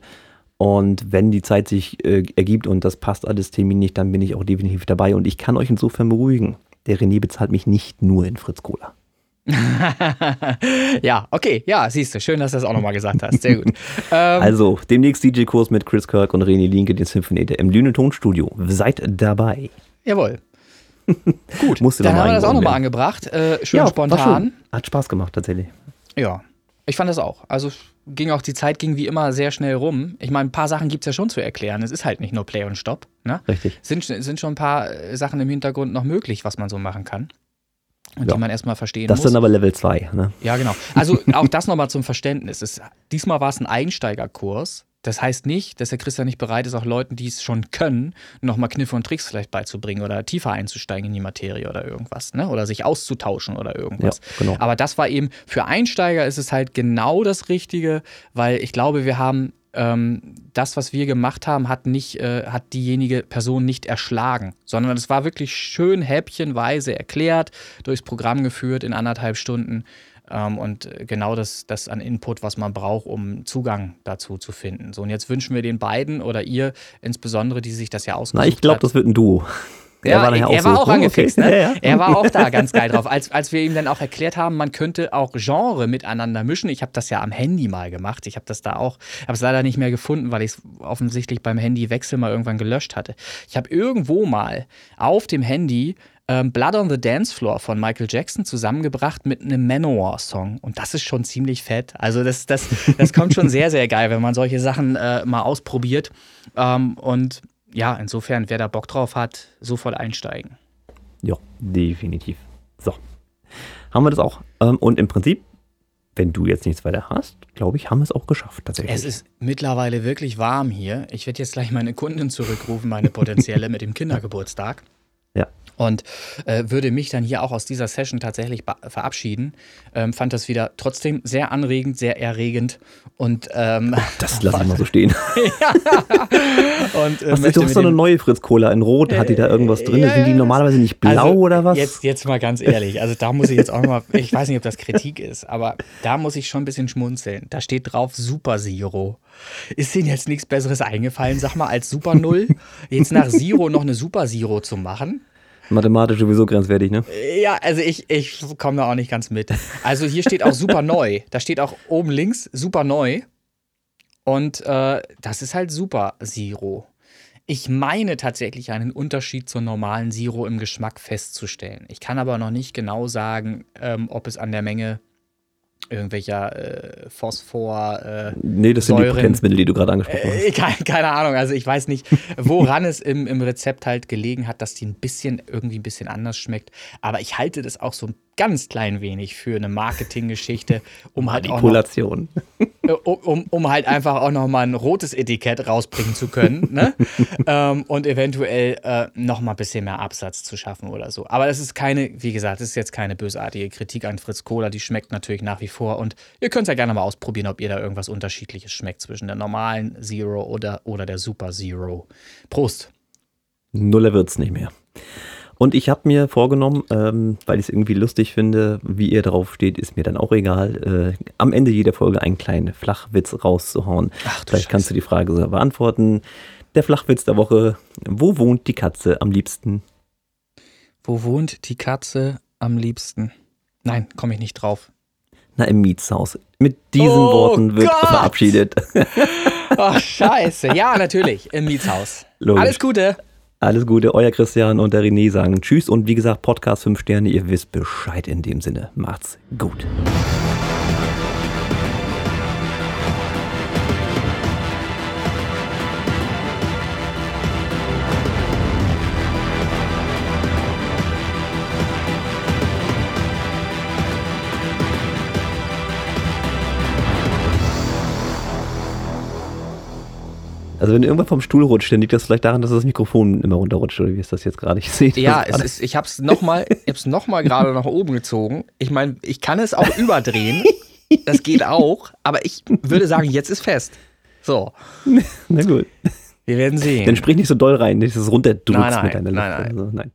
Und wenn die Zeit sich äh, ergibt und das passt alles terminlich, dann bin ich auch definitiv dabei. Und ich kann euch insofern beruhigen. Der René bezahlt mich nicht nur in Fritz Cola. ja, okay, ja, siehst du, schön, dass du das auch nochmal gesagt hast. Sehr gut. Ähm, also, demnächst DJ-Kurs mit Chris Kirk und René Linke, den Symphony im Lüne Tonstudio. Seid dabei. Jawohl. Gut, Musste dann haben wir das auch nochmal angebracht. Äh, schön ja, spontan. Hat Spaß gemacht, tatsächlich. Ja, ich fand das auch. Also ging auch die Zeit ging wie immer sehr schnell rum. Ich meine, ein paar Sachen gibt es ja schon zu erklären. Es ist halt nicht nur Play und Stop. Ne? Richtig. Sind, sind schon ein paar äh, Sachen im Hintergrund noch möglich, was man so machen kann. Und ja. die man erstmal verstehen das muss. Das dann aber Level 2, ne? Ja, genau. Also auch das nochmal zum Verständnis. Es, diesmal war es ein Einsteigerkurs. Das heißt nicht, dass der Christian nicht bereit ist, auch Leuten, die es schon können, nochmal Kniffe und Tricks vielleicht beizubringen oder tiefer einzusteigen in die Materie oder irgendwas, ne? Oder sich auszutauschen oder irgendwas. Ja, genau. Aber das war eben, für Einsteiger ist es halt genau das Richtige, weil ich glaube, wir haben ähm, das, was wir gemacht haben, hat nicht, äh, hat diejenige Person nicht erschlagen, sondern es war wirklich schön häppchenweise erklärt, durchs Programm geführt in anderthalb Stunden. Ähm, und genau das, das an Input, was man braucht, um Zugang dazu zu finden. So, und jetzt wünschen wir den beiden oder ihr insbesondere, die sich das ja ausgesucht Na, ich glaube, das wird ein Duo. Er ja, war, er, er war auch, auch angefixt. Okay. Ne? Ja, ja. Er war auch da ganz geil drauf. Als, als wir ihm dann auch erklärt haben, man könnte auch Genre miteinander mischen. Ich habe das ja am Handy mal gemacht. Ich habe das da auch, habe es leider nicht mehr gefunden, weil ich es offensichtlich beim Handywechsel mal irgendwann gelöscht hatte. Ich habe irgendwo mal auf dem Handy ähm, Blood on the Dance Floor von Michael Jackson zusammengebracht mit einem Manowar-Song. Und das ist schon ziemlich fett. Also das, das, das kommt schon sehr, sehr geil, wenn man solche Sachen äh, mal ausprobiert. Ähm, und ja, insofern, wer da Bock drauf hat, sofort einsteigen. Ja, definitiv. So. Haben wir das auch. Ähm, und im Prinzip, wenn du jetzt nichts weiter hast, glaube ich, haben wir es auch geschafft tatsächlich. Es ist mittlerweile wirklich warm hier. Ich werde jetzt gleich meine Kundin zurückrufen, meine potenzielle mit dem Kindergeburtstag. Ja. Und äh, würde mich dann hier auch aus dieser Session tatsächlich verabschieden. Ähm, fand das wieder trotzdem sehr anregend, sehr erregend. Und, ähm, das lasse ich mal so stehen. und äh, Was ist doch so eine neue Fritz Cola in Rot? Hat die da irgendwas drin? ja, Sind die ja. normalerweise nicht blau Also, oder was? Jetzt, jetzt mal ganz ehrlich, also da muss ich jetzt auch mal, ich weiß nicht, ob das Kritik ist, aber da muss ich schon ein bisschen schmunzeln. Da steht drauf Super Zero. Ist denen jetzt nichts Besseres eingefallen, sag mal, als Super Null? Jetzt nach Zero noch eine Super Zero zu machen? Mathematisch sowieso grenzwertig, ne? Ja, also ich, ich komme da auch nicht ganz mit. Also hier steht auch Super Neu. Da steht auch oben links Super Neu. Und äh, das ist halt Super Zero. Ich meine tatsächlich einen Unterschied zur normalen Zero im Geschmack festzustellen. Ich kann aber noch nicht genau sagen, ähm, ob es an der Menge irgendwelcher äh, Phosphor, äh, Nee, das sind die Säuren. Potenzmittel, die du gerade angesprochen hast. äh, keine, keine Ahnung, also ich weiß nicht, woran es im, im Rezept halt gelegen hat, dass die ein bisschen, irgendwie ein bisschen anders schmeckt. Aber ich halte das auch so ein ganz klein wenig für eine Marketinggeschichte, um halt auch noch, Manipulation. äh, um, um halt einfach auch noch mal ein rotes Etikett rausbringen zu können ne? ähm, und eventuell äh, noch mal ein bisschen mehr Absatz zu schaffen oder so. Aber das ist keine, wie gesagt, das ist jetzt keine bösartige Kritik an Fritz Cola, die schmeckt natürlich nach wie vor und ihr könnt es ja gerne mal ausprobieren, ob ihr da irgendwas Unterschiedliches schmeckt zwischen der normalen Zero oder, oder der Super Zero. Prost! Nuller wird's nicht mehr. Und ich habe mir vorgenommen, ähm, weil ich es irgendwie lustig finde, wie ihr drauf steht, ist mir dann auch egal, äh, am Ende jeder Folge einen kleinen Flachwitz rauszuhauen. Ach Vielleicht kannst Scheiße. du die Frage so beantworten. Der Flachwitz der Woche. Wo wohnt die Katze am liebsten? Wo wohnt die Katze am liebsten? Nein, komme ich nicht drauf. Na, im Mietshaus. Mit diesen Oh Worten wird Gott! verabschiedet. Ach, scheiße. Ja, natürlich, im Mietshaus. Logisch. Alles Gute. Alles Gute, euer Christian und der René sagen Tschüss und wie gesagt, Podcast 5 Sterne, ihr wisst Bescheid in dem Sinne. Macht's gut. Also wenn irgendwann vom Stuhl rutscht, dann liegt das vielleicht daran, dass das Mikrofon immer runterrutscht, oder wie ist das jetzt gerade? Ich sehe das Ja, es ist, ich habe es nochmal noch mal gerade nach oben gezogen. Ich meine, ich kann es auch überdrehen. Das geht auch. Aber ich würde sagen, jetzt ist fest. So, Na gut. wir werden sehen. Dann sprich nicht so doll rein, dass es runterdrückst Nein, nein, mit deiner nein, Luft. nein. Also, nein.